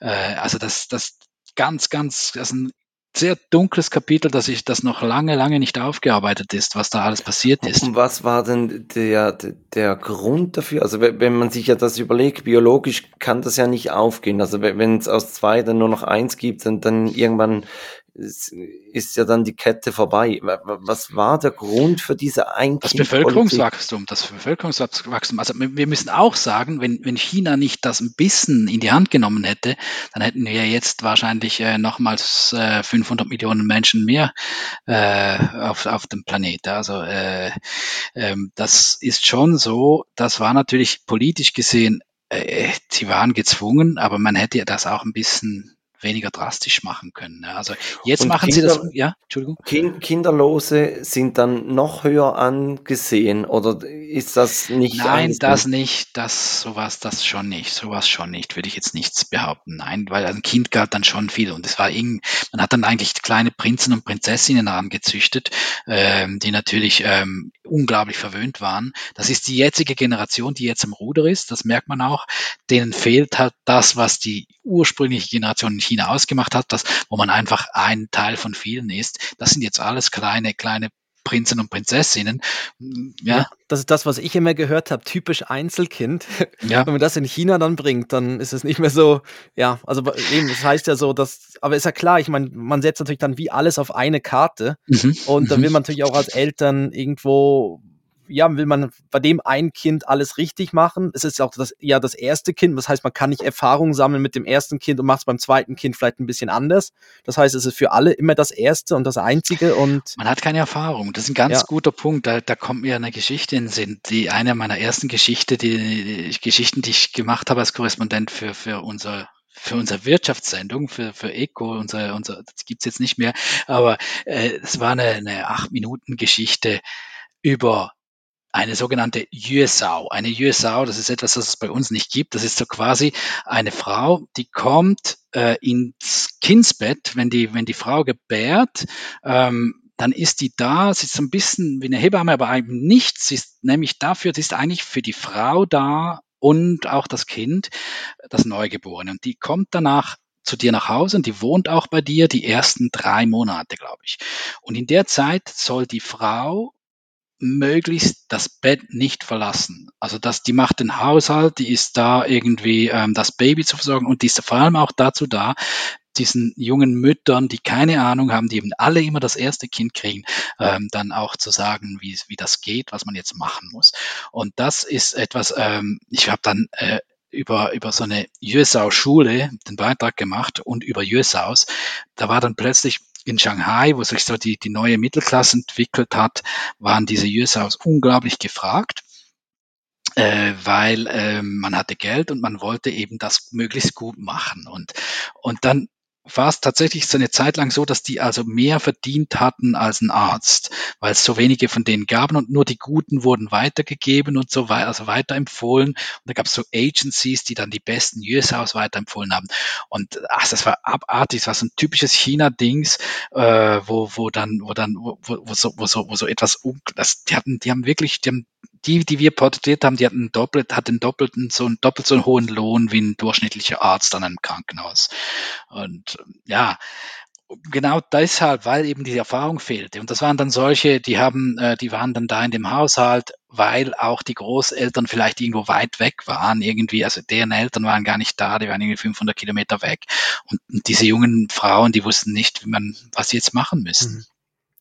äh, also das, das ganz, ganz, also ein sehr dunkles Kapitel, dass ich das noch lange, lange nicht aufgearbeitet ist, was da alles passiert ist. Und was war denn der, der Grund dafür? Also wenn man sich ja das überlegt, biologisch kann das ja nicht aufgehen. Also wenn es aus zwei dann nur noch eins gibt, dann, dann irgendwann ist ja dann die Kette vorbei. Was war der Grund für diese ein Das Bevölkerungswachstum, das Bevölkerungswachstum. Also wir müssen auch sagen, wenn, wenn China nicht das ein bisschen in die Hand genommen hätte, dann hätten wir jetzt wahrscheinlich äh, nochmals äh, 500 Millionen Menschen mehr äh, auf, auf dem Planeten. Also äh, äh, das ist schon so, das war natürlich politisch gesehen, äh, sie waren gezwungen, aber man hätte ja das auch ein bisschen weniger drastisch machen können. Also jetzt Und machen Kinder, Sie das, ja, Entschuldigung. Kinderlose sind dann noch höher angesehen oder ist das nicht? Nein, das nicht, das sowas, das schon nicht, sowas schon nicht, würde ich jetzt nichts behaupten. Nein, weil ein Kind gab dann schon viel und es war irgendwie, man hat dann eigentlich kleine Prinzen und Prinzessinnen angezüchtet, ähm, die natürlich ähm, unglaublich verwöhnt waren. Das ist die jetzige Generation, die jetzt im Ruder ist, das merkt man auch. Denen fehlt halt das, was die ursprüngliche Generation in China ausgemacht hat, das, wo man einfach ein Teil von vielen ist. Das sind jetzt alles kleine, kleine Prinzen und Prinzessinnen. Ja. ja. das ist das, was ich immer gehört habe, typisch Einzelkind. Ja. Wenn man das in China dann bringt, dann ist es nicht mehr so, ja, also eben, das heißt ja so, dass, aber ist ja klar, ich meine, man setzt natürlich dann wie alles auf eine Karte mhm. und dann will man natürlich auch als Eltern irgendwo ja, will man bei dem ein Kind alles richtig machen. Es ist auch das, ja das erste Kind. Das heißt, man kann nicht Erfahrung sammeln mit dem ersten Kind und macht es beim zweiten Kind vielleicht ein bisschen anders. Das heißt, es ist für alle immer das erste und das einzige und. Man hat keine Erfahrung. Das ist ein ganz ja. guter Punkt. Da, da kommt mir eine Geschichte in den Sinn. Die eine meiner ersten Geschichte, die, die Geschichten, die ich gemacht habe als Korrespondent für, für unser für unsere Wirtschaftssendung, für, für Eco, unser, unser, das gibt's jetzt nicht mehr, aber äh, es war eine, eine acht Minuten Geschichte über eine sogenannte Yuesao. Eine Yuesao, das ist etwas, das es bei uns nicht gibt. Das ist so quasi eine Frau, die kommt äh, ins Kindsbett, wenn die, wenn die Frau gebärt, ähm, dann ist die da, sie ist so ein bisschen wie eine Hebamme, aber eigentlich nicht. Sie ist nämlich dafür, sie ist eigentlich für die Frau da und auch das Kind, das Neugeborene. Und die kommt danach zu dir nach Hause und die wohnt auch bei dir die ersten drei Monate, glaube ich. Und in der Zeit soll die Frau möglichst das Bett nicht verlassen. Also dass die macht den Haushalt, die ist da irgendwie ähm, das Baby zu versorgen und die ist vor allem auch dazu da, diesen jungen Müttern, die keine Ahnung haben, die eben alle immer das erste Kind kriegen, ähm, dann auch zu sagen, wie, wie das geht, was man jetzt machen muss. Und das ist etwas, ähm, ich habe dann äh, über, über so eine Jösau-Schule den Beitrag gemacht und über Jösaus. Da war dann plötzlich in Shanghai, wo sich so die, die neue Mittelklasse entwickelt hat, waren diese Yusaus unglaublich gefragt äh, weil äh, man hatte Geld und man wollte eben das möglichst gut machen. Und, und dann war es tatsächlich so eine Zeit lang so, dass die also mehr verdient hatten als ein Arzt, weil es so wenige von denen gaben und nur die Guten wurden weitergegeben und so weiter, also weiterempfohlen. Und da gab es so Agencies, die dann die besten US-Haus weiterempfohlen haben. Und ach, das war abartig, das war so ein typisches China-Dings, äh, wo, wo dann, wo dann, wo, wo, so, wo so, wo so etwas, das, die hatten, die haben wirklich, die haben die, die wir porträtiert haben, die hatten doppelt, hatten doppelten, so einen doppelt so einen hohen Lohn wie ein durchschnittlicher Arzt an einem Krankenhaus. Und ja, genau deshalb, weil eben die Erfahrung fehlte. Und das waren dann solche, die haben, äh, die waren dann da in dem Haushalt, weil auch die Großeltern vielleicht irgendwo weit weg waren, irgendwie, also deren Eltern waren gar nicht da, die waren irgendwie 500 Kilometer weg. Und, diese jungen Frauen, die wussten nicht, wie man, was sie jetzt machen müssen. Mhm.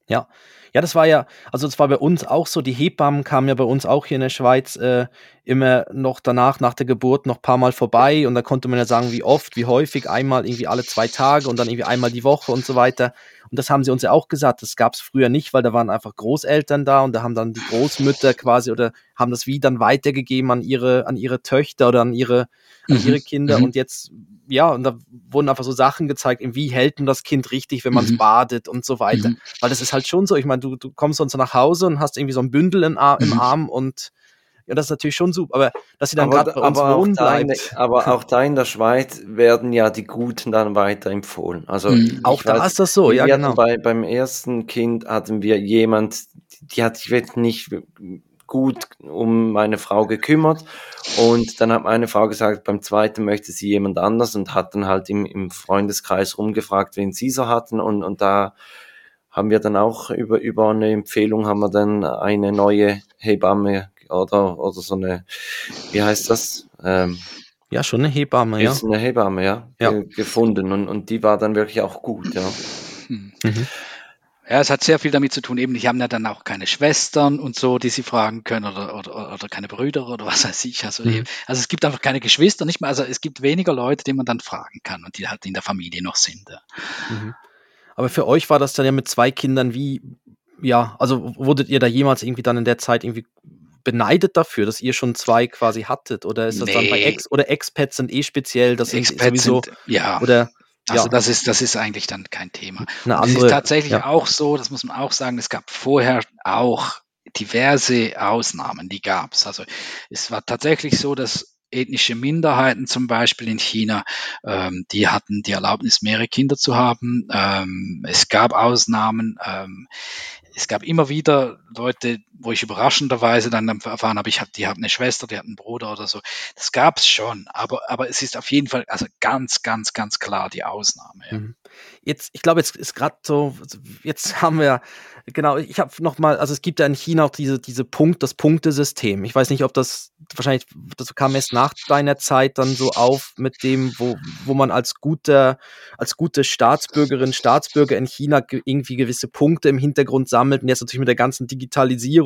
Ja, ja, das war ja, also das war bei uns auch so. Die Hebammen kamen ja bei uns auch hier in der Schweiz äh, immer noch danach, nach der Geburt, noch ein paar Mal vorbei und da konnte man ja sagen, wie oft, wie häufig, einmal irgendwie alle zwei Tage und dann irgendwie einmal die Woche und so weiter. Und das haben sie uns ja auch gesagt, das gab es früher nicht, weil da waren einfach Großeltern da und da haben dann die Großmütter quasi oder haben das wie dann weitergegeben an ihre, an ihre Töchter oder an ihre, an mhm. ihre Kinder. Mhm. Und jetzt, ja, und da wurden einfach so Sachen gezeigt, wie hält man das Kind richtig, wenn man es mhm. badet und so weiter. Mhm. Weil das ist halt schon so, ich meine, du, du kommst sonst nach Hause und hast irgendwie so ein Bündel im, im mhm. Arm und ja, das ist natürlich schon super. Aber dass sie dann gerade bei uns aber wohnen bleibt. Da aber auch da in der Schweiz werden ja die Guten dann weiter empfohlen. Also mhm. auch da ist das so, ja genau. Bei, beim ersten Kind hatten wir jemand, die hat sich nicht gut um meine Frau gekümmert und dann hat meine Frau gesagt, beim zweiten möchte sie jemand anders und hat dann halt im, im Freundeskreis rumgefragt, wen sie so hatten und, und da haben wir dann auch über, über eine Empfehlung haben wir dann eine neue Hebamme oder, oder so eine, wie heißt das? Ähm, ja, schon eine Hebamme, ja. Ist eine Hebamme, ja, ja. gefunden und, und die war dann wirklich auch gut, ja. Mhm. Ja, es hat sehr viel damit zu tun, eben, die haben ja dann auch keine Schwestern und so, die sie fragen können oder, oder, oder keine Brüder oder was weiß ich. Also, mhm. also es gibt einfach keine Geschwister, nicht mehr, also es gibt weniger Leute, die man dann fragen kann und die halt in der Familie noch sind. Ja. Mhm. Aber für euch war das dann ja mit zwei Kindern wie, ja, also wurdet ihr da jemals irgendwie dann in der Zeit irgendwie beneidet dafür, dass ihr schon zwei quasi hattet? Oder ist das nee. dann bei Ex oder Expats sind eh speziell? Das sind sowieso, sind, ja. Oder also ja. das ist, das ist eigentlich dann kein Thema. Andere, es ist tatsächlich ja. auch so, das muss man auch sagen, es gab vorher auch diverse Ausnahmen, die gab es. Also es war tatsächlich so, dass ethnische Minderheiten zum Beispiel in China, ähm, die hatten die Erlaubnis, mehrere Kinder zu haben. Ähm, es gab Ausnahmen. Ähm, es gab immer wieder Leute, wo ich überraschenderweise dann erfahren habe, ich habe, die haben eine Schwester, die hat einen Bruder oder so. Das gab es schon, aber, aber es ist auf jeden Fall, also ganz, ganz, ganz klar die Ausnahme. Mhm. Jetzt, ich glaube, jetzt ist gerade so, jetzt haben wir Genau, ich habe noch mal, also es gibt ja in China auch diese, diese Punkt, das Punktesystem. Ich weiß nicht, ob das wahrscheinlich, das kam erst nach deiner Zeit dann so auf mit dem, wo, wo man als guter, als gute Staatsbürgerin, Staatsbürger in China irgendwie gewisse Punkte im Hintergrund sammelt. Und jetzt natürlich mit der ganzen Digitalisierung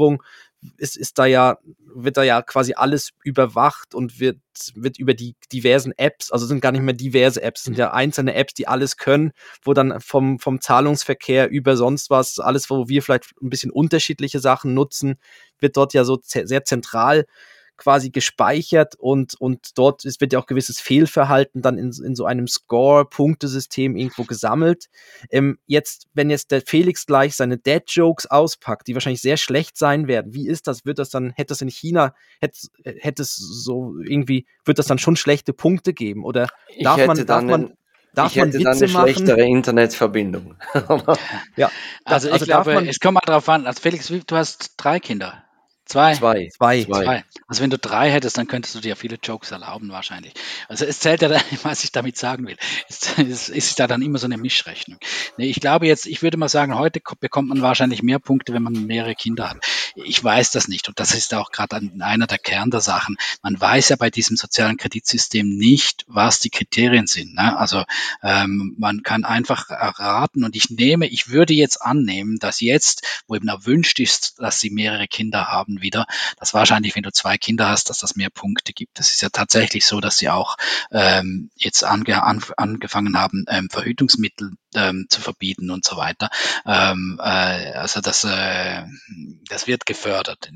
ist, ist da ja, wird da ja quasi alles überwacht und wird, wird über die diversen Apps, also sind gar nicht mehr diverse Apps, sind ja einzelne Apps, die alles können, wo dann vom, vom Zahlungsverkehr über sonst was, alles, wo wir vielleicht ein bisschen unterschiedliche Sachen nutzen, wird dort ja so sehr zentral quasi gespeichert und, und dort ist, wird ja auch gewisses Fehlverhalten dann in, in so einem Score-Punktesystem irgendwo gesammelt. Ähm, jetzt, wenn jetzt der Felix gleich seine Dead-Jokes auspackt, die wahrscheinlich sehr schlecht sein werden, wie ist das? Wird das dann, hätte das in China, hätte, hätte es so irgendwie, wird das dann schon schlechte Punkte geben? Oder darf man, darf man, Darf ich hätte man Witze dann eine schlechtere machen? Internetverbindung. ja, also, also ich glaube, es kommt mal drauf an. Also Felix, du hast drei Kinder. Zwei. Zwei. Zwei. Zwei. Also wenn du drei hättest, dann könntest du dir viele Jokes erlauben wahrscheinlich. Also es zählt ja, dann, was ich damit sagen will. Es, es ist da dann immer so eine Mischrechnung. Nee, ich glaube jetzt, ich würde mal sagen, heute bekommt man wahrscheinlich mehr Punkte, wenn man mehrere Kinder hat. Ich weiß das nicht und das ist auch gerade einer der Kern der Sachen. Man weiß ja bei diesem sozialen Kreditsystem nicht, was die Kriterien sind. Ne? Also ähm, man kann einfach erraten und ich nehme, ich würde jetzt annehmen, dass jetzt, wo eben erwünscht ist, dass sie mehrere Kinder haben, wieder, dass wahrscheinlich, wenn du zwei Kinder hast, dass das mehr Punkte gibt. Das ist ja tatsächlich so, dass sie auch ähm, jetzt ange, an, angefangen haben, ähm, Verhütungsmittel ähm, zu verbieten und so weiter. Ähm, äh, also das, äh, das wird gefördert.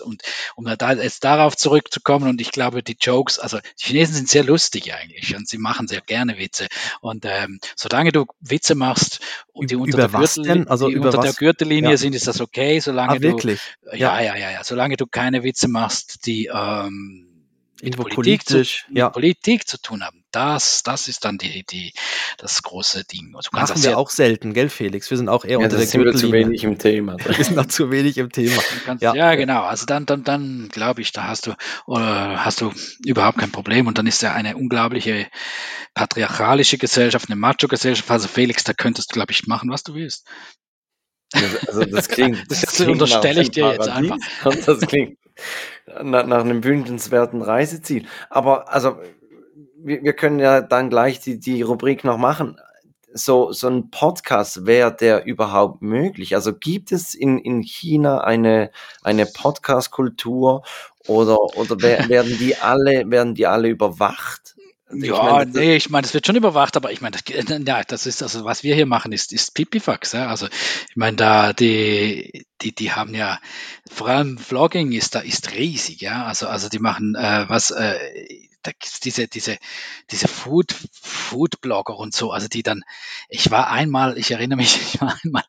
Und um da jetzt darauf zurückzukommen, und ich glaube, die Jokes, also die Chinesen sind sehr lustig eigentlich und sie machen sehr gerne Witze. Und ähm, solange du Witze machst und die unter, der, Gürtel, also die unter der Gürtellinie ja. sind, ist das okay, solange ah, wirklich? du ja, ja, ja, ja, solange du keine Witze machst, die ähm, mit Politik, politisch, zu, ja. Politik zu tun haben. Das, das ist dann die, die, das große Ding. Also Machen wir auch selten, gell, Felix? Wir sind auch eher ja, unter der sind wir zu wenig im Thema. wir sind noch zu wenig im Thema. Kannst, ja. ja. genau. Also dann, dann, dann glaube ich, da hast du, oder hast du überhaupt kein Problem. Und dann ist ja eine unglaubliche patriarchalische Gesellschaft, eine Macho-Gesellschaft. Also Felix, da könntest du, glaube ich, machen, was du willst. Also das klingt. Das, das klingt unterstelle ich dir jetzt einfach. das klingt nach, nach einem wünschenswerten Reiseziel. Aber also wir, wir können ja dann gleich die, die Rubrik noch machen. so, so ein Podcast, wäre der überhaupt möglich? Also gibt es in, in China eine, eine Podcast-Kultur oder, oder werden die alle, werden die alle überwacht? Ja, meine, nee, ich meine, das wird schon überwacht, aber ich meine, das, ja, das ist also, was wir hier machen, ist, ist Pipifax. Ja? Also, ich meine, da die, die, die haben ja, vor allem Vlogging ist da ist riesig, ja. Also, also die machen äh, was, äh, da gibt's diese, diese, diese Food, Food-Blogger und so, also die dann, ich war einmal, ich erinnere mich, ich war einmal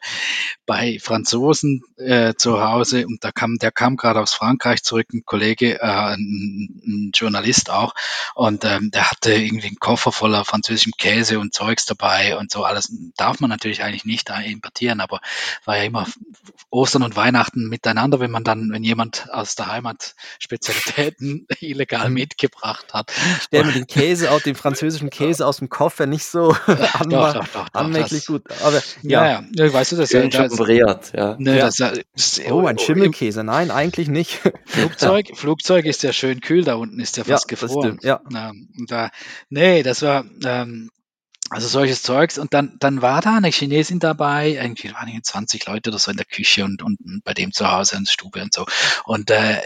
bei Franzosen äh, zu Hause und da kam, der kam gerade aus Frankreich zurück, ein Kollege, äh, ein, ein Journalist auch, und ähm, der hatte irgendwie einen Koffer voller französischem Käse und Zeugs dabei und so alles. Darf man natürlich eigentlich nicht da importieren, aber war ja immer Ostern und Weihnachten miteinander, wenn man dann, wenn jemand aus der Heimat Spezialitäten illegal mhm. mitgebracht hat, hat. Ich stelle mir den Käse, auch den französischen Käse aus dem Koffer nicht so an, doch, doch, doch, anmerklich gut. Aber ja, ja, ja weißt du, das ist ja das, ja. Ne, ja. Das, oh, ein Schimmelkäse. Nein, eigentlich nicht. Flugzeug, Flugzeug ist ja schön kühl, da unten ist ja fast ja, gefroren. ja. Da, nee, das war ähm, also solches Zeugs. Und dann, dann war da eine Chinesin dabei, irgendwie waren 20 Leute oder so in der Küche und, und bei dem zu Hause in der Stube und so. Und äh,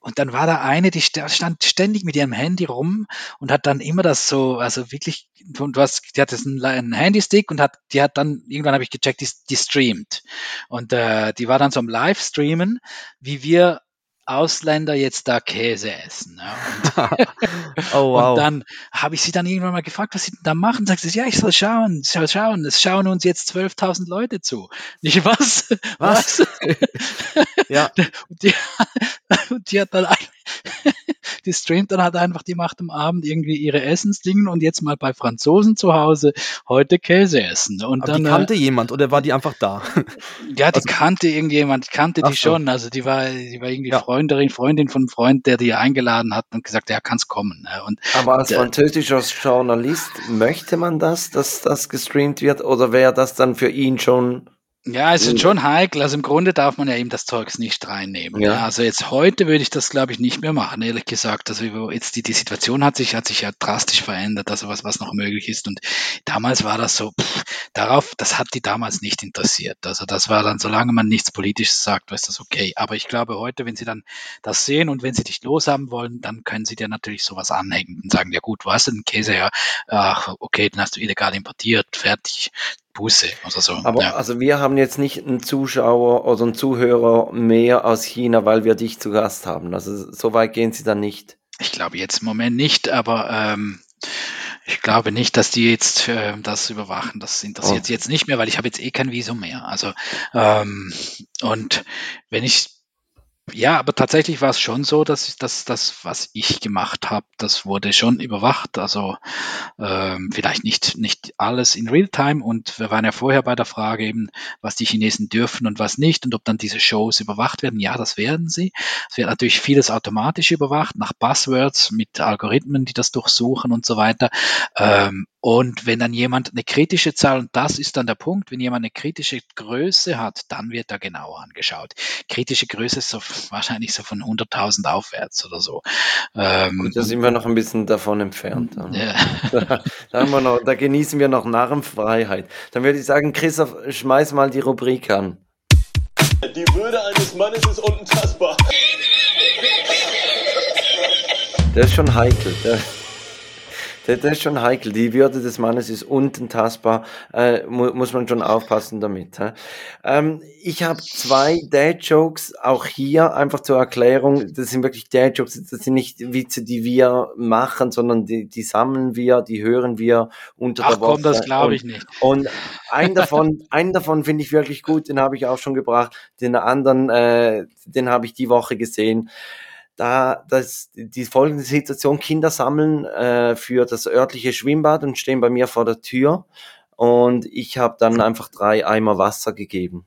und dann war da eine, die stand ständig mit ihrem Handy rum und hat dann immer das so, also wirklich, du hast, die hat einen, einen Handystick und hat, die hat dann, irgendwann habe ich gecheckt, die, die streamt. Und äh, die war dann so am Livestreamen, wie wir Ausländer jetzt da Käse essen. Ja. Und, oh, wow. und dann habe ich sie dann irgendwann mal gefragt, was sie denn da machen. Sagt sie, ja, ich soll schauen, soll schauen. Es schauen uns jetzt 12.000 Leute zu. Nicht was? Was? was? ja. Und die, und die hat dann die streamt dann halt einfach, die macht am Abend irgendwie ihre Essensdingen und jetzt mal bei Franzosen zu Hause heute Käse essen. Und Aber dann, die kannte äh, jemand oder war die einfach da? Ja, die also, kannte irgendjemand, ich kannte die so. schon. Also die war, die war irgendwie ja. Freundin, Freundin von einem Freund, der die eingeladen hat und gesagt, ja, kann's kommen. Ne? Und, Aber als französischer Journalist möchte man das, dass das gestreamt wird oder wäre das dann für ihn schon ja, es ist hm. schon heikel. Also im Grunde darf man ja eben das Zeugs nicht reinnehmen. Ja. ja. Also jetzt heute würde ich das, glaube ich, nicht mehr machen, ehrlich gesagt. Also jetzt die, die Situation hat sich, hat sich ja drastisch verändert, also was, was noch möglich ist. Und damals war das so, pff, darauf, das hat die damals nicht interessiert. Also das war dann, solange man nichts Politisches sagt, war das okay. Aber ich glaube heute, wenn sie dann das sehen und wenn sie dich loshaben wollen, dann können sie dir natürlich sowas anhängen und sagen, ja gut, du hast den Käse ja, ach, okay, den hast du illegal importiert, fertig Buße oder so. Aber ja. also wir haben jetzt nicht einen Zuschauer oder einen Zuhörer mehr aus China, weil wir dich zu Gast haben. Also so weit gehen sie dann nicht. Ich glaube jetzt im Moment nicht, aber ähm, ich glaube nicht, dass die jetzt äh, das überwachen. Das interessiert oh. sie jetzt nicht mehr, weil ich habe jetzt eh kein Visum mehr. Also ähm, und wenn ich ja, aber tatsächlich war es schon so, dass das, das was ich gemacht habe, das wurde schon überwacht. Also ähm, vielleicht nicht, nicht alles in Realtime. Und wir waren ja vorher bei der Frage eben, was die Chinesen dürfen und was nicht und ob dann diese Shows überwacht werden. Ja, das werden sie. Es wird natürlich vieles automatisch überwacht nach Buzzwords mit Algorithmen, die das durchsuchen und so weiter. Ähm, und wenn dann jemand eine kritische Zahl, und das ist dann der Punkt, wenn jemand eine kritische Größe hat, dann wird da genauer angeschaut. Kritische Größe ist so wahrscheinlich so von 100.000 aufwärts oder so. Ähm, Gut, da sind wir noch ein bisschen davon entfernt. Ja. Da, da, haben wir noch, da genießen wir noch Narrenfreiheit. Dann würde ich sagen, Christoph, schmeiß mal die Rubrik an. Die Würde eines Mannes ist untastbar. Der ist schon heikel. Der das ist schon heikel. Die Würde des Mannes ist untastbar. Äh, mu muss man schon aufpassen damit. Ähm, ich habe zwei Dad-Jokes, auch hier einfach zur Erklärung. Das sind wirklich Dad-Jokes. Das sind nicht Witze, die wir machen, sondern die, die sammeln wir, die hören wir unter Ach, der Woche. komm, das glaube ich nicht. Und einen davon, einen davon finde ich wirklich gut. Den habe ich auch schon gebracht. Den anderen, äh, den habe ich die Woche gesehen da das, die folgende Situation, Kinder sammeln äh, für das örtliche Schwimmbad und stehen bei mir vor der Tür und ich habe dann einfach drei Eimer Wasser gegeben.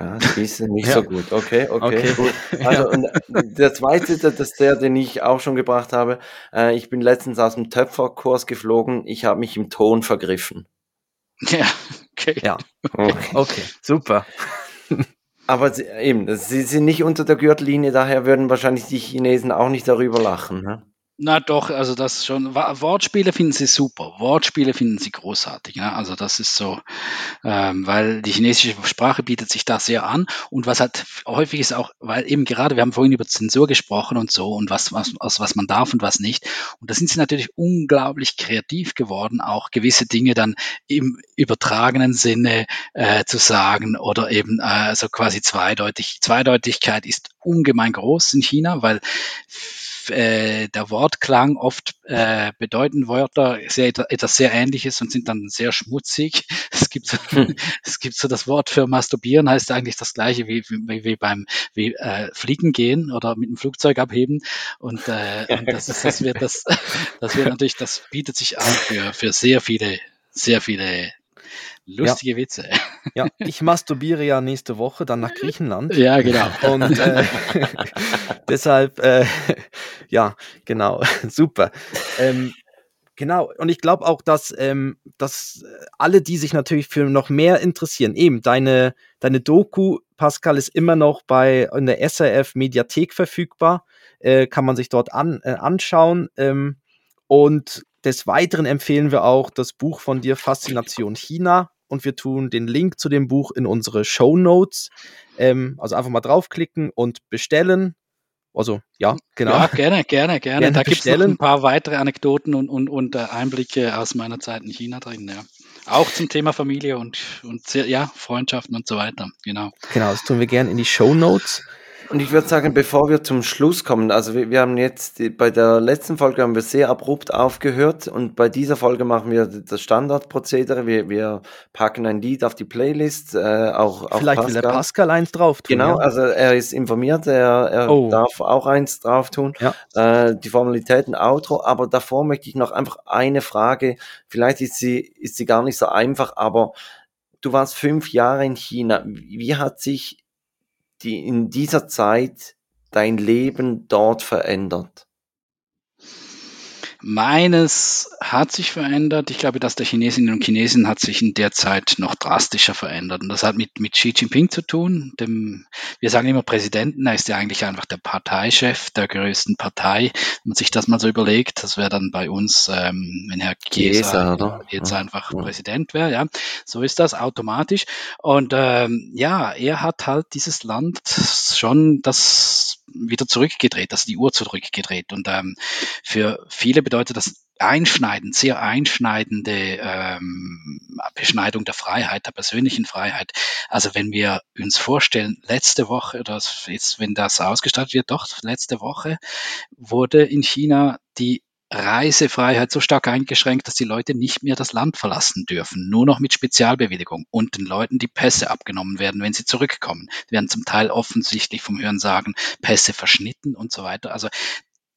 Ja, das ist nicht ja. so gut. Okay, okay, okay. gut. Also und der zweite, das der, den ich auch schon gebracht habe. Äh, ich bin letztens aus dem Töpferkurs geflogen. Ich habe mich im Ton vergriffen. Ja, okay. Ja, okay, okay super. Aber sie, eben, sie sind nicht unter der Gürtellinie, daher würden wahrscheinlich die Chinesen auch nicht darüber lachen. Ne? Na doch, also das schon. Wortspiele finden sie super. Wortspiele finden sie großartig. Ja? Also das ist so, ähm, weil die chinesische Sprache bietet sich da sehr an. Und was halt häufig ist auch, weil eben gerade, wir haben vorhin über Zensur gesprochen und so und was, was, was man darf und was nicht. Und da sind sie natürlich unglaublich kreativ geworden, auch gewisse Dinge dann im übertragenen Sinne äh, zu sagen oder eben äh, so quasi zweideutig. Zweideutigkeit ist ungemein groß in China, weil äh, der Wortklang oft äh, bedeuten Wörter sehr, etwas sehr Ähnliches und sind dann sehr schmutzig. Es gibt so, hm. es gibt so das Wort für masturbieren heißt eigentlich das gleiche wie, wie, wie beim wie, äh, Fliegen gehen oder mit dem Flugzeug abheben und, äh, und das ist das wird das das wird natürlich das bietet sich an für für sehr viele sehr viele Lustige ja. Witze. Ja, ich masturbiere ja nächste Woche dann nach Griechenland. Ja, genau. Und äh, deshalb, äh, ja, genau, super. Ähm, genau, und ich glaube auch, dass, ähm, dass alle, die sich natürlich für noch mehr interessieren, eben deine, deine Doku, Pascal, ist immer noch bei in der SRF Mediathek verfügbar, äh, kann man sich dort an, äh, anschauen. Ähm, und des Weiteren empfehlen wir auch das Buch von dir Faszination China und wir tun den Link zu dem Buch in unsere Show Notes. Ähm, also einfach mal draufklicken und bestellen. Also ja, genau. Ja, gerne, gerne, gerne. gerne da gibt es ein paar weitere Anekdoten und, und, und äh, Einblicke aus meiner Zeit in China drin. Ja. Auch zum Thema Familie und, und ja, Freundschaften und so weiter. Genau. Genau, das tun wir gerne in die Show Notes. Und ich würde sagen, bevor wir zum Schluss kommen, also wir, wir haben jetzt, bei der letzten Folge haben wir sehr abrupt aufgehört und bei dieser Folge machen wir das Standardprozedere. Wir, wir packen ein Lied auf die Playlist, äh, auch, auch Vielleicht Pascal. will der Pascal eins drauf tun. Genau, ja. also er ist informiert, er, er oh. darf auch eins drauf tun. Ja. Äh, die Formalitäten Outro, aber davor möchte ich noch einfach eine Frage, vielleicht ist sie, ist sie gar nicht so einfach, aber du warst fünf Jahre in China. Wie hat sich die in dieser Zeit dein Leben dort verändert? Meines hat sich verändert. Ich glaube, dass der Chinesinnen und Chinesen hat sich in der Zeit noch drastischer verändert. Und das hat mit, mit Xi Jinping zu tun. Dem, wir sagen immer Präsidenten, er ist ja eigentlich einfach der Parteichef der größten Partei. Wenn man sich das mal so überlegt, das wäre dann bei uns, ähm, wenn Herr Chiesa jetzt einfach ja. Präsident wäre, ja. So ist das automatisch. Und ähm, ja, er hat halt dieses Land schon das wieder zurückgedreht, also die Uhr zurückgedreht. Und ähm, für viele bedeutet das einschneidend, sehr einschneidende ähm, Beschneidung der Freiheit, der persönlichen Freiheit. Also wenn wir uns vorstellen, letzte Woche, oder jetzt, wenn das ausgestattet wird, doch letzte Woche wurde in China die Reisefreiheit so stark eingeschränkt, dass die Leute nicht mehr das Land verlassen dürfen, nur noch mit Spezialbewilligung und den Leuten die Pässe abgenommen werden, wenn sie zurückkommen. Die werden zum Teil offensichtlich vom Hörensagen Pässe verschnitten und so weiter. Also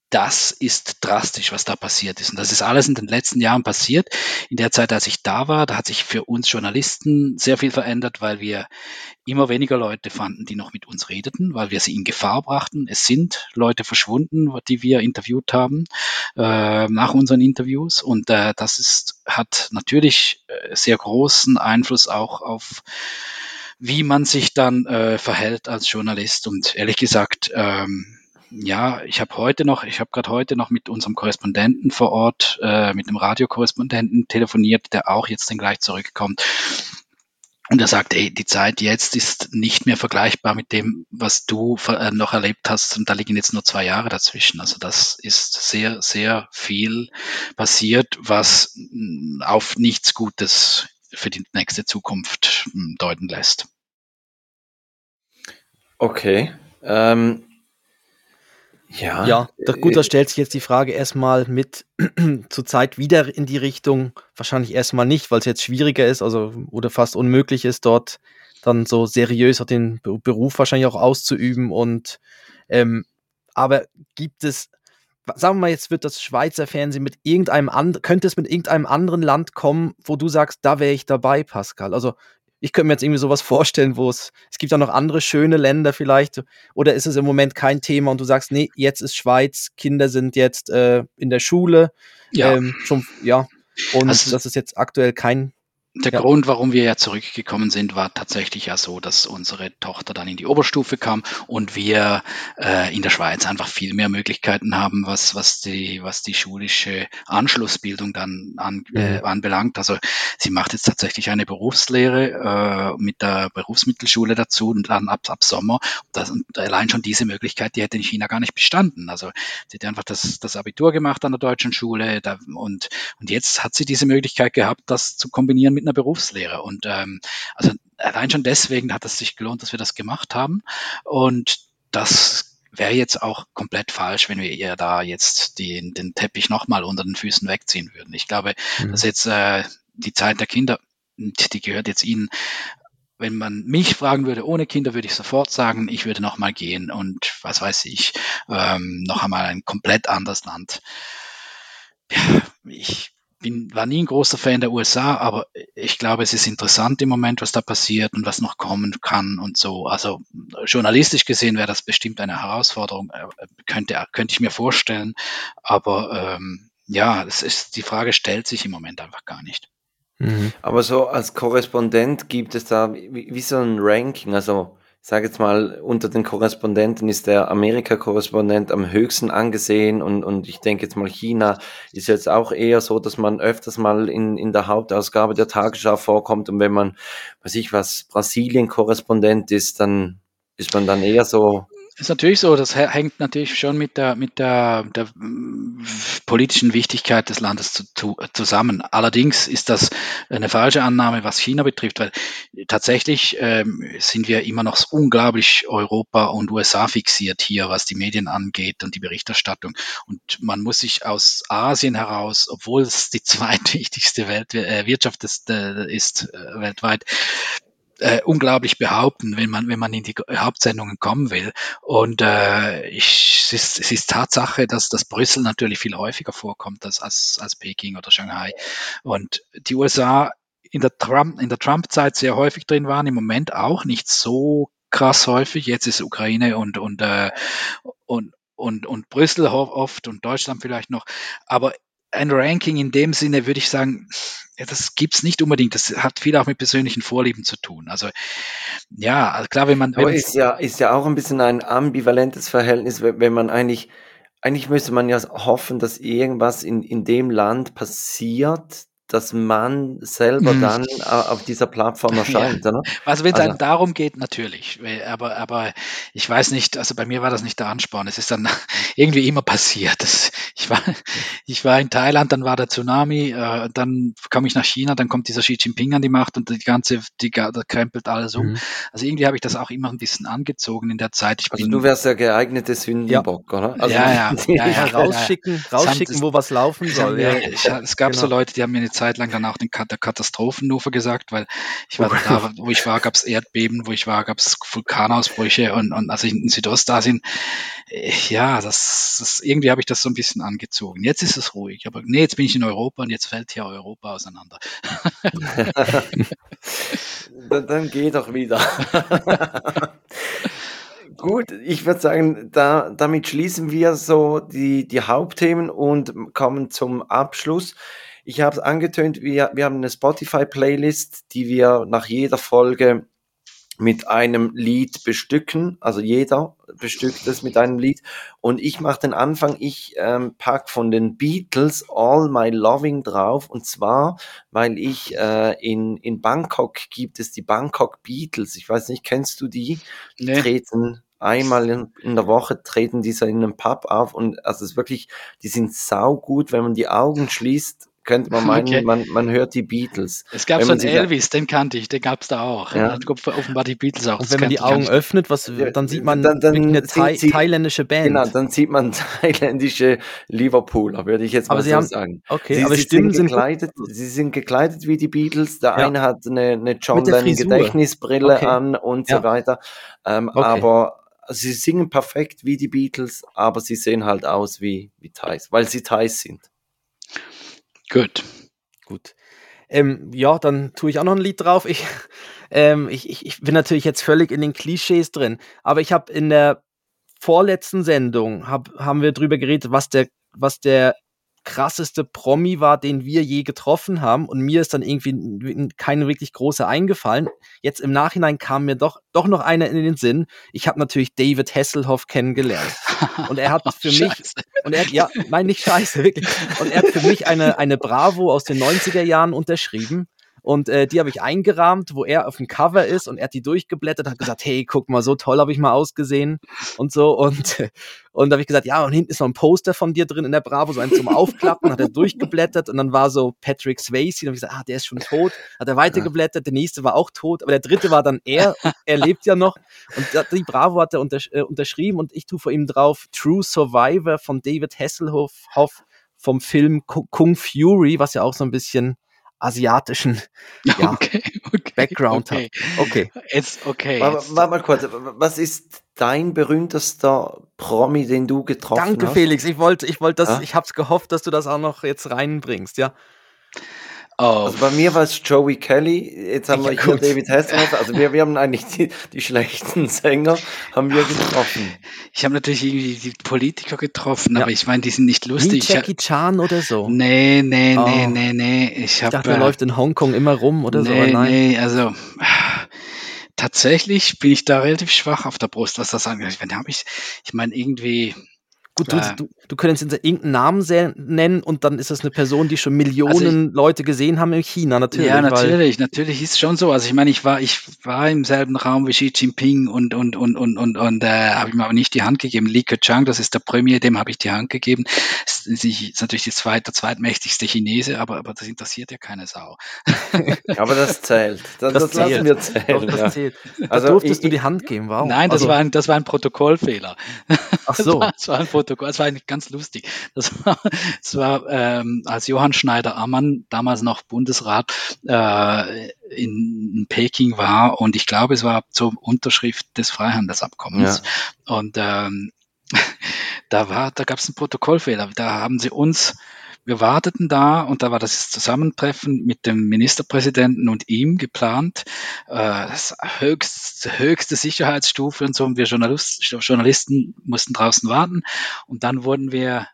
das ist drastisch, was da passiert ist. Und das ist alles in den letzten Jahren passiert. In der Zeit, als ich da war, da hat sich für uns Journalisten sehr viel verändert, weil wir immer weniger Leute fanden, die noch mit uns redeten, weil wir sie in Gefahr brachten. Es sind Leute verschwunden, die wir interviewt haben äh, nach unseren Interviews. Und äh, das ist, hat natürlich äh, sehr großen Einfluss auch auf wie man sich dann äh, verhält als Journalist. Und ehrlich gesagt, ähm, ja, ich habe heute noch, ich habe gerade heute noch mit unserem Korrespondenten vor Ort, äh, mit dem Radiokorrespondenten telefoniert, der auch jetzt dann gleich zurückkommt. Und er sagt, ey, die Zeit jetzt ist nicht mehr vergleichbar mit dem, was du äh, noch erlebt hast. Und da liegen jetzt nur zwei Jahre dazwischen. Also das ist sehr, sehr viel passiert, was mm, auf nichts Gutes für die nächste Zukunft mm, deuten lässt. Okay. Ähm, ja. Ja, gut, da stellt sich jetzt die Frage erstmal mit zurzeit wieder in die Richtung, wahrscheinlich erstmal nicht, weil es jetzt schwieriger ist, also oder fast unmöglich ist, dort dann so seriös den Beruf wahrscheinlich auch auszuüben. Und ähm, aber gibt es, sagen wir mal, jetzt wird das Schweizer Fernsehen mit irgendeinem anderen, könnte es mit irgendeinem anderen Land kommen, wo du sagst, da wäre ich dabei, Pascal? Also ich könnte mir jetzt irgendwie sowas vorstellen, wo es, es gibt auch noch andere schöne Länder vielleicht, oder ist es im Moment kein Thema und du sagst, nee, jetzt ist Schweiz, Kinder sind jetzt äh, in der Schule, ja. Ähm, schon, ja, und also, das ist jetzt aktuell kein der ja. Grund, warum wir ja zurückgekommen sind, war tatsächlich ja so, dass unsere Tochter dann in die Oberstufe kam und wir äh, in der Schweiz einfach viel mehr Möglichkeiten haben, was, was, die, was die schulische Anschlussbildung dann an, äh, mhm. anbelangt. Also sie macht jetzt tatsächlich eine Berufslehre äh, mit der Berufsmittelschule dazu und dann ab, ab Sommer. Das, und allein schon diese Möglichkeit, die hätte in China gar nicht bestanden. Also sie hat einfach das, das Abitur gemacht an der deutschen Schule da, und, und jetzt hat sie diese Möglichkeit gehabt, das zu kombinieren mit einer Berufslehre. Und ähm, also allein schon deswegen hat es sich gelohnt, dass wir das gemacht haben. Und das wäre jetzt auch komplett falsch, wenn wir ihr da jetzt den, den Teppich nochmal unter den Füßen wegziehen würden. Ich glaube, mhm. dass jetzt äh, die Zeit der Kinder, die gehört jetzt ihnen. Wenn man mich fragen würde, ohne Kinder würde ich sofort sagen, ich würde nochmal gehen und was weiß ich, ähm, noch einmal ein komplett anderes Land. Ja, ich bin, war nie ein großer Fan der USA, aber ich glaube, es ist interessant im Moment, was da passiert und was noch kommen kann und so. Also journalistisch gesehen wäre das bestimmt eine Herausforderung, äh, könnte, könnte ich mir vorstellen. Aber ähm, ja, das ist, die Frage stellt sich im Moment einfach gar nicht. Mhm. Aber so als Korrespondent gibt es da wie, wie so ein Ranking, also sage jetzt mal, unter den Korrespondenten ist der Amerika-Korrespondent am höchsten angesehen und, und ich denke jetzt mal, China ist jetzt auch eher so, dass man öfters mal in, in der Hauptausgabe der Tagesschau vorkommt und wenn man, weiß ich was, Brasilien-Korrespondent ist, dann ist man dann eher so ist natürlich so, das hängt natürlich schon mit der, mit der, der politischen Wichtigkeit des Landes zu, zu, zusammen. Allerdings ist das eine falsche Annahme, was China betrifft, weil tatsächlich ähm, sind wir immer noch unglaublich Europa und USA fixiert hier, was die Medien angeht und die Berichterstattung. Und man muss sich aus Asien heraus, obwohl es die zweitwichtigste Welt, äh, Wirtschaft ist, äh, ist äh, weltweit, äh, unglaublich behaupten, wenn man, wenn man in die Hauptsendungen kommen will. Und äh, ich, es, ist, es ist Tatsache, dass, dass Brüssel natürlich viel häufiger vorkommt als, als, als Peking oder Shanghai. Und die USA in der Trump, in der Trump-Zeit sehr häufig drin waren, im Moment auch nicht so krass häufig. Jetzt ist Ukraine und, und, äh, und, und, und Brüssel oft und Deutschland vielleicht noch. Aber ein Ranking in dem Sinne würde ich sagen, das gibt's nicht unbedingt. Das hat viel auch mit persönlichen Vorlieben zu tun. Also ja, also klar, wenn man. Aber ist ja, ist ja auch ein bisschen ein ambivalentes Verhältnis, wenn man eigentlich, eigentlich müsste man ja hoffen, dass irgendwas in, in dem Land passiert, dass man selber mhm. dann auf dieser Plattform erscheint, ja. oder? Also wenn es also, darum geht, natürlich. Aber, aber ich weiß nicht, also bei mir war das nicht der Ansporn. Es ist dann irgendwie immer passiert. Das, ich, war, ich war in Thailand, dann war der Tsunami, äh, dann komme ich nach China, dann kommt dieser Xi Jinping an die Macht und die ganze, die, da krempelt alles um. Mhm. Also irgendwie habe ich das auch immer ein bisschen angezogen in der Zeit. Ich also bin, du wärst der geeignete Sündenbock, ja. oder? Also ja, ja, ja, ja, rausschicken, rausschicken, wo was laufen soll. Ja. Ich, es gab genau. so Leute, die haben mir eine Zeit lang dann auch den der Katastrophennufer gesagt, weil ich war da, wo ich war, gab es Erdbeben, wo ich war, gab es Vulkanausbrüche und, und also in Südostasien, äh, ja, das, das irgendwie habe ich das so ein bisschen angezogen. Jetzt ist es ruhig, aber nee, jetzt bin ich in Europa und jetzt fällt hier Europa auseinander. dann, dann geh doch wieder. Gut, ich würde sagen, da, damit schließen wir so die, die Hauptthemen und kommen zum Abschluss. Ich habe es angetönt, wir, wir haben eine Spotify-Playlist, die wir nach jeder Folge mit einem Lied bestücken. Also jeder bestückt es mit einem Lied. Und ich mache den Anfang, ich ähm, pack von den Beatles All My Loving drauf. Und zwar, weil ich äh, in, in Bangkok gibt es die Bangkok Beatles. Ich weiß nicht, kennst du die? Die nee. treten einmal in, in, der Woche treten diese in einem Pub auf und also es ist wirklich, die sind sau gut, wenn man die Augen schließt, könnte man meinen, okay. man, man hört die Beatles. Es gab so einen Elvis, den kannte ich, den gab es da auch. Ja. offenbar die Beatles auch. Und wenn man die Augen öffnet, was, dann sieht man dann, dann eine Thai sie, thailändische Band. Genau, dann sieht man thailändische Liverpooler, würde ich jetzt mal aber so haben, sagen. Okay, sie, aber sie Stimmen sind gekleidet, sie sind gekleidet wie die Beatles. Der ja. eine hat eine, eine John Lennon Gedächtnisbrille okay. an und ja. so weiter. Ähm, okay. Aber sie singen perfekt wie die Beatles, aber sie sehen halt aus wie, wie Thais, weil sie Thais sind. Gut. Gut. Ähm, ja, dann tue ich auch noch ein Lied drauf. Ich, ähm, ich, ich, bin natürlich jetzt völlig in den Klischees drin, aber ich habe in der vorletzten Sendung hab, haben wir drüber geredet, was der, was der krasseste Promi war, den wir je getroffen haben. Und mir ist dann irgendwie keine wirklich große eingefallen. Jetzt im Nachhinein kam mir doch, doch noch einer in den Sinn. Ich habe natürlich David Hasselhoff kennengelernt. Und er hat für mich, und er, ja, nein, nicht scheiße, wirklich. Und er hat für mich eine, eine Bravo aus den 90er Jahren unterschrieben. Und äh, die habe ich eingerahmt, wo er auf dem Cover ist und er hat die durchgeblättert, hat gesagt, hey, guck mal, so toll habe ich mal ausgesehen und so. Und, und da habe ich gesagt, ja, und hinten ist noch ein Poster von dir drin in der Bravo, so ein zum Aufklappen, hat er durchgeblättert und dann war so Patrick Swayze, und habe ich gesagt, ah, der ist schon tot, hat er weitergeblättert, der nächste war auch tot, aber der dritte war dann er, er lebt ja noch. Und die Bravo hat er untersch äh, unterschrieben und ich tue vor ihm drauf True Survivor von David Hasselhoff vom Film Kung Fury, was ja auch so ein bisschen asiatischen ja, okay, okay, Background okay. hat. Okay. Jetzt, okay. Warte mal kurz, was ist dein berühmtester Promi, den du getroffen Danke, hast? Danke, Felix. Ich wollte, ich wollte das, ja? ich hab's gehofft, dass du das auch noch jetzt reinbringst, ja. Oh. Also bei mir war es Joey Kelly, jetzt haben ja, wir hier David Hasselhoff, also wir, wir haben eigentlich die, die schlechten Sänger, haben wir getroffen. Ich habe natürlich irgendwie die Politiker getroffen, ja. aber ich meine, die sind nicht lustig. Wie Jackie Chan oder so? Nee, nee, oh. nee, nee, nee. Ich, hab, ich dachte, er äh, läuft in Hongkong immer rum oder nee, so. Nein. Nee, also tatsächlich bin ich da relativ schwach auf der Brust, was das angeht. Ich meine, ich, ich meine irgendwie Gut, du, du, du könntest irgendeinen Namen nennen und dann ist das eine Person, die schon Millionen also ich, Leute gesehen haben in China, natürlich. Ja, natürlich, natürlich ist schon so. Also ich meine, ich war, ich war im selben Raum wie Xi Jinping und und und und und, und äh, habe ihm aber nicht die Hand gegeben. Li Keqiang, das ist der Premier, dem habe ich die Hand gegeben. Das ist natürlich die zweit, der zweitmächtigste Chinese, aber, aber das interessiert ja keine Sau. aber das zählt. Das, das, das zählt. lassen wir zählen. Doch, das ja. zählt. Also durftest ich, du die Hand geben, wow. Nein, das, also, war, ein, das war ein Protokollfehler. Ach so. Das war ein Protokoll Protokoll. Das war eigentlich ganz lustig. Das war, das war ähm, als Johann Schneider-Ammann, damals noch Bundesrat, äh, in, in Peking war und ich glaube, es war zur Unterschrift des Freihandelsabkommens. Ja. Und ähm, da war, da gab es einen Protokollfehler. Da haben sie uns wir warteten da und da war das Zusammentreffen mit dem Ministerpräsidenten und ihm geplant. Äh, höchst, höchste Sicherheitsstufe und so. Und wir Journalist, Journalisten mussten draußen warten. Und dann wurden wir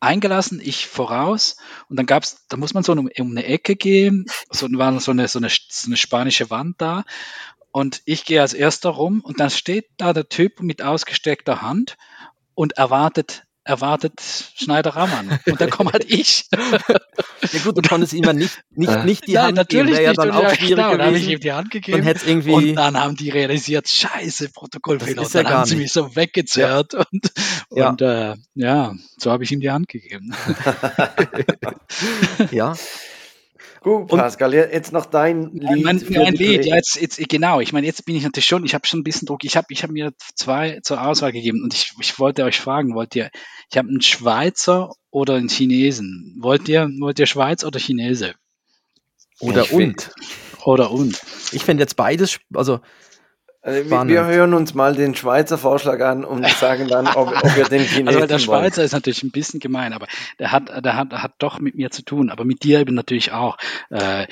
eingelassen, ich voraus. Und dann gab's, da muss man so um, um eine Ecke gehen. So war so eine, so eine, so eine spanische Wand da. Und ich gehe als erster rum und dann steht da der Typ mit ausgesteckter Hand und erwartet erwartet Schneider-Ramann. Und dann komme halt ich. ja gut, du konntest ihm ja nicht, nicht, nicht die Nein, Hand natürlich geben, nicht. ja dann auch schwierig genau, Dann habe ich ihm die Hand gegeben. Dann irgendwie und dann haben die realisiert, scheiße, Protokollfehler. Und dann ja haben sie mich so weggezerrt. Ja. Und, ja. und äh, ja, so habe ich ihm die Hand gegeben. ja. Gut, Pascal, jetzt noch dein Lied. Mein, mein Lied, ja, jetzt, jetzt, genau. Ich meine, jetzt bin ich natürlich schon, ich habe schon ein bisschen Druck. Ich habe ich hab mir zwei zur Auswahl gegeben und ich, ich wollte euch fragen, wollt ihr, ich habe einen Schweizer oder einen Chinesen. Wollt ihr, wollt ihr Schweiz oder Chinese? Oder und. Oder und. Ich finde jetzt beides, also also wir hören uns mal den Schweizer Vorschlag an und sagen dann, ob, ob wir den Chinesen Also der Schweizer wollen. ist natürlich ein bisschen gemein, aber der hat, der hat, hat doch mit mir zu tun, aber mit dir eben natürlich auch. Äh,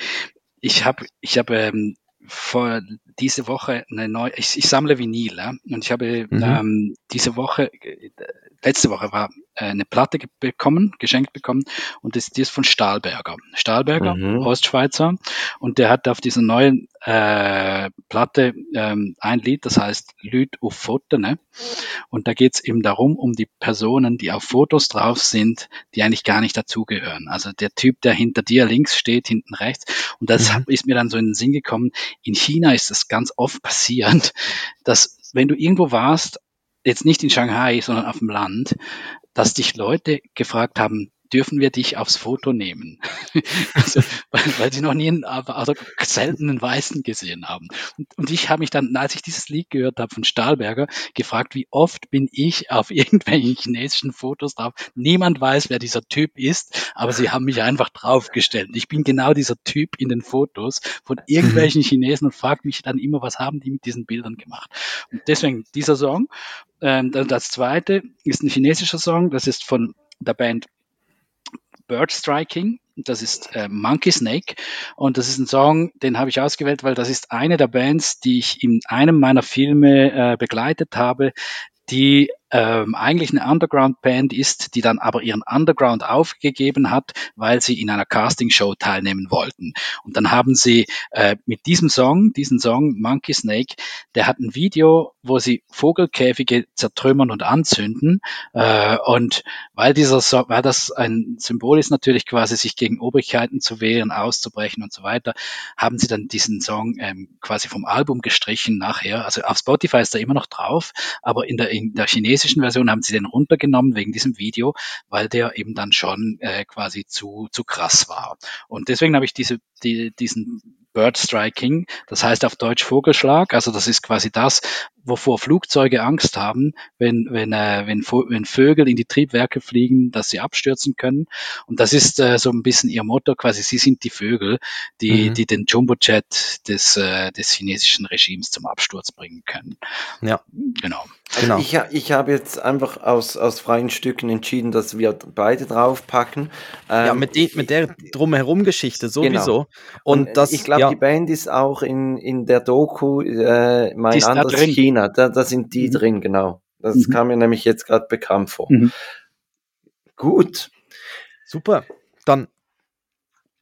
ich habe, ich habe ähm, vor diese Woche eine neue, ich, ich sammle Vinyl, ja, und ich habe mhm. ähm, diese Woche, letzte Woche war äh, eine Platte bekommen, geschenkt bekommen und das, die ist von Stahlberger. Stahlberger, mhm. Ostschweizer und der hat auf dieser neuen äh, Platte ähm, ein Lied, das heißt Lüd auf Foto, ne? Und da geht's eben darum, um die Personen, die auf Fotos drauf sind, die eigentlich gar nicht dazugehören. Also der Typ, der hinter dir links steht, hinten rechts. Und das mhm. ist mir dann so in den Sinn gekommen. In China ist das ganz oft passierend, dass wenn du irgendwo warst, jetzt nicht in Shanghai, sondern auf dem Land, dass dich Leute gefragt haben, dürfen wir dich aufs Foto nehmen? also, weil, weil, sie noch nie einen, also selten einen Weißen gesehen haben. Und, und ich habe mich dann, als ich dieses Lied gehört habe von Stahlberger, gefragt, wie oft bin ich auf irgendwelchen chinesischen Fotos drauf? Niemand weiß, wer dieser Typ ist, aber sie haben mich einfach draufgestellt. Ich bin genau dieser Typ in den Fotos von irgendwelchen mhm. Chinesen und frage mich dann immer, was haben die mit diesen Bildern gemacht? Und deswegen dieser Song. Ähm, das zweite ist ein chinesischer Song, das ist von der Band Bird Striking. Das ist äh, Monkey Snake und das ist ein Song, den habe ich ausgewählt, weil das ist eine der Bands, die ich in einem meiner Filme äh, begleitet habe, die ähm, eigentlich eine Underground-Band ist, die dann aber ihren Underground aufgegeben hat, weil sie in einer Castingshow teilnehmen wollten. Und dann haben sie äh, mit diesem Song, diesen Song Monkey Snake, der hat ein Video, wo sie Vogelkäfige zertrümmern und anzünden. Äh, und weil dieser so weil das ein Symbol ist natürlich quasi, sich gegen Obrigkeiten zu wehren, auszubrechen und so weiter, haben sie dann diesen Song ähm, quasi vom Album gestrichen nachher. Also auf Spotify ist er immer noch drauf, aber in der, in der chinesischen Version haben sie den runtergenommen wegen diesem Video, weil der eben dann schon äh, quasi zu, zu krass war. Und deswegen habe ich diese, die, diesen Bird Striking, das heißt auf Deutsch Vogelschlag. Also das ist quasi das, wovor Flugzeuge Angst haben, wenn, wenn, äh, wenn, wenn Vögel in die Triebwerke fliegen, dass sie abstürzen können. Und das ist äh, so ein bisschen ihr Motto, quasi sie sind die Vögel, die, mhm. die den Jumbojet des, äh, des chinesischen Regimes zum Absturz bringen können. Ja. Genau. Also genau. Ich, ich habe jetzt einfach aus, aus freien Stücken entschieden, dass wir beide draufpacken. Ähm, ja, mit, die, mit der Drumherum-Geschichte sowieso. Genau. Und, Und das, ich glaube, ja. die Band ist auch in, in der Doku äh, mein anderes China. Da, da sind die mhm. drin, genau. Das mhm. kam mir nämlich jetzt gerade bekannt vor. Mhm. Gut. Super. Dann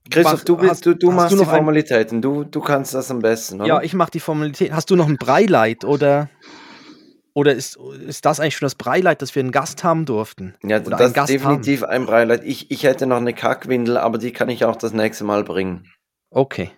Christoph, du, hast, du, du machst du die Formalitäten. Du, du kannst das am besten, oder? Ja, ich mache die Formalitäten. Hast du noch ein Breileid oder? Oder ist, ist das eigentlich schon das Breileid, dass wir einen Gast haben durften? Ja, Oder das ist definitiv haben? ein Breileid. Ich, ich hätte noch eine Kackwindel, aber die kann ich auch das nächste Mal bringen. Okay.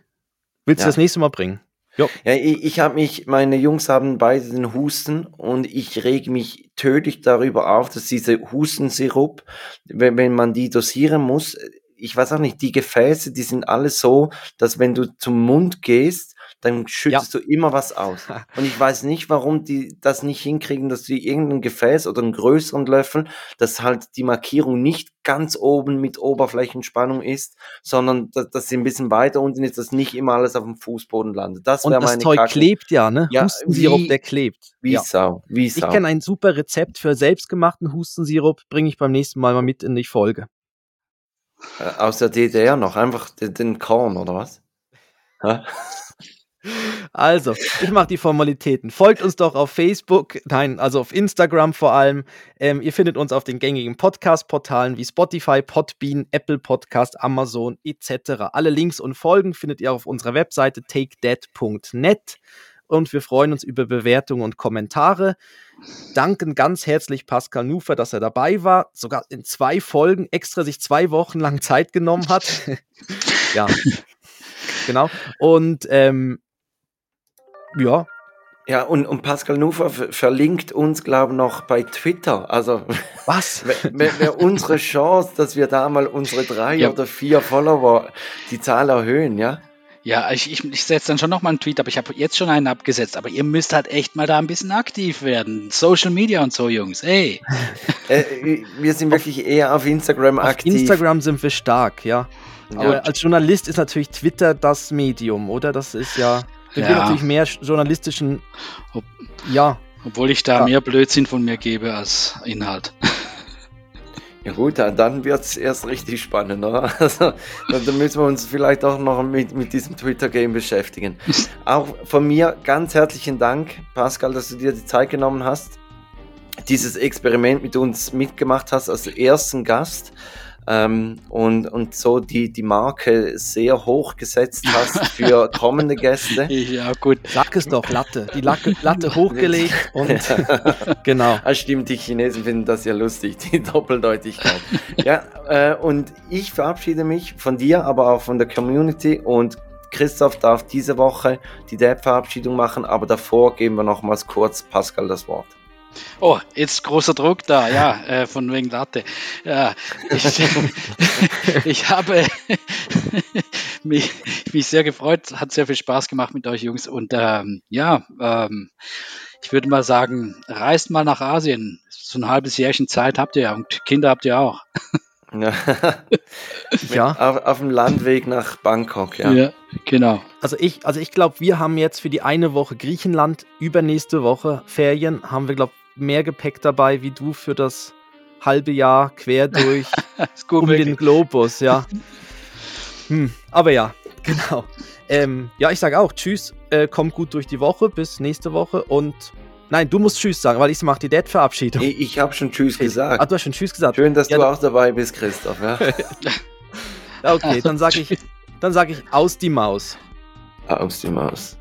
Willst ja. du das nächste Mal bringen? Jo. Ja, ich, ich habe mich, meine Jungs haben beide den Husten und ich reg mich tödlich darüber auf, dass diese Hustensirup, wenn, wenn man die dosieren muss, ich weiß auch nicht, die Gefäße, die sind alle so, dass wenn du zum Mund gehst, dann schüttest ja. du immer was aus. Und ich weiß nicht, warum die das nicht hinkriegen, dass sie irgendein Gefäß oder einen größeren Löffel, dass halt die Markierung nicht ganz oben mit Oberflächenspannung ist, sondern dass, dass sie ein bisschen weiter unten ist, dass nicht immer alles auf dem Fußboden landet. Das wäre meine das Zeug Kacke. klebt ja, ne? Ja, Hustensirup, der klebt. Wie ja. Sau, wie Sau. Ich kenne ein super Rezept für selbstgemachten Hustensirup, bringe ich beim nächsten Mal mal mit in die Folge. Äh, aus der DDR noch, einfach den, den Korn, oder was? Also, ich mache die Formalitäten. Folgt uns doch auf Facebook, nein, also auf Instagram vor allem. Ähm, ihr findet uns auf den gängigen Podcast-Portalen wie Spotify, Podbean, Apple Podcast, Amazon etc. Alle Links und Folgen findet ihr auf unserer Webseite takedead.net und wir freuen uns über Bewertungen und Kommentare. Danken ganz herzlich Pascal Nufer, dass er dabei war, sogar in zwei Folgen extra sich zwei Wochen lang Zeit genommen hat. ja, genau. Und ähm, ja. Ja, und, und Pascal Nufer verlinkt uns, glaube ich, noch bei Twitter. Also, was? Wäre unsere Chance, dass wir da mal unsere drei ja. oder vier Follower die Zahl erhöhen, ja? Ja, ich, ich, ich setze dann schon noch mal einen Tweet, aber ich habe jetzt schon einen abgesetzt. Aber ihr müsst halt echt mal da ein bisschen aktiv werden. Social Media und so, Jungs. Hey. äh, wir sind wirklich eher auf Instagram auf aktiv. Instagram sind wir stark, ja. ja. Aber als Journalist ist natürlich Twitter das Medium, oder? Das ist ja. Wir ja. natürlich mehr journalistischen. Ob, ja. Obwohl ich da ja. mehr Blödsinn von mir gebe als Inhalt. Ja gut, dann wird es erst richtig spannend, oder? Also, dann müssen wir uns vielleicht auch noch mit, mit diesem Twitter-Game beschäftigen. Auch von mir ganz herzlichen Dank, Pascal, dass du dir die Zeit genommen hast, dieses Experiment mit uns mitgemacht hast als ersten Gast ähm, und, und so die, die Marke sehr hoch gesetzt hast für kommende Gäste. Ja, gut. Sag es doch, Latte. Die Latte, Latte hochgelegt und genau. Ah, stimmt, die Chinesen finden das ja lustig, die Doppeldeutigkeit. ja, äh, und ich verabschiede mich von dir, aber auch von der Community und Christoph darf diese Woche die Depp-Verabschiedung machen, aber davor geben wir nochmals kurz Pascal das Wort. Oh, jetzt großer Druck da, ja, äh, von wegen Latte. Ja, ich, ich habe mich, mich, sehr gefreut, hat sehr viel Spaß gemacht mit euch Jungs und ähm, ja, ähm, ich würde mal sagen, reist mal nach Asien. So ein halbes Jährchen Zeit habt ihr ja und Kinder habt ihr auch. ja. Auf, auf, dem Landweg nach Bangkok, ja. Ja, genau. Also ich, also ich glaube, wir haben jetzt für die eine Woche Griechenland, übernächste Woche Ferien, haben wir, glaube mehr Gepäck dabei wie du für das halbe Jahr quer durch um den Globus, ja. Hm, aber ja, genau. Ähm, ja, ich sage auch Tschüss, äh, kommt gut durch die Woche, bis nächste Woche und Nein, du musst Tschüss sagen, weil ich mache die Dead-Verabschiedung. Ich, ich habe schon Tschüss okay. gesagt. Ah, du hast schon Tschüss gesagt. Schön, dass ja, du auch dabei bist, Christoph. Ja? okay, dann sage ich, dann sage ich aus die Maus. Aus die Maus.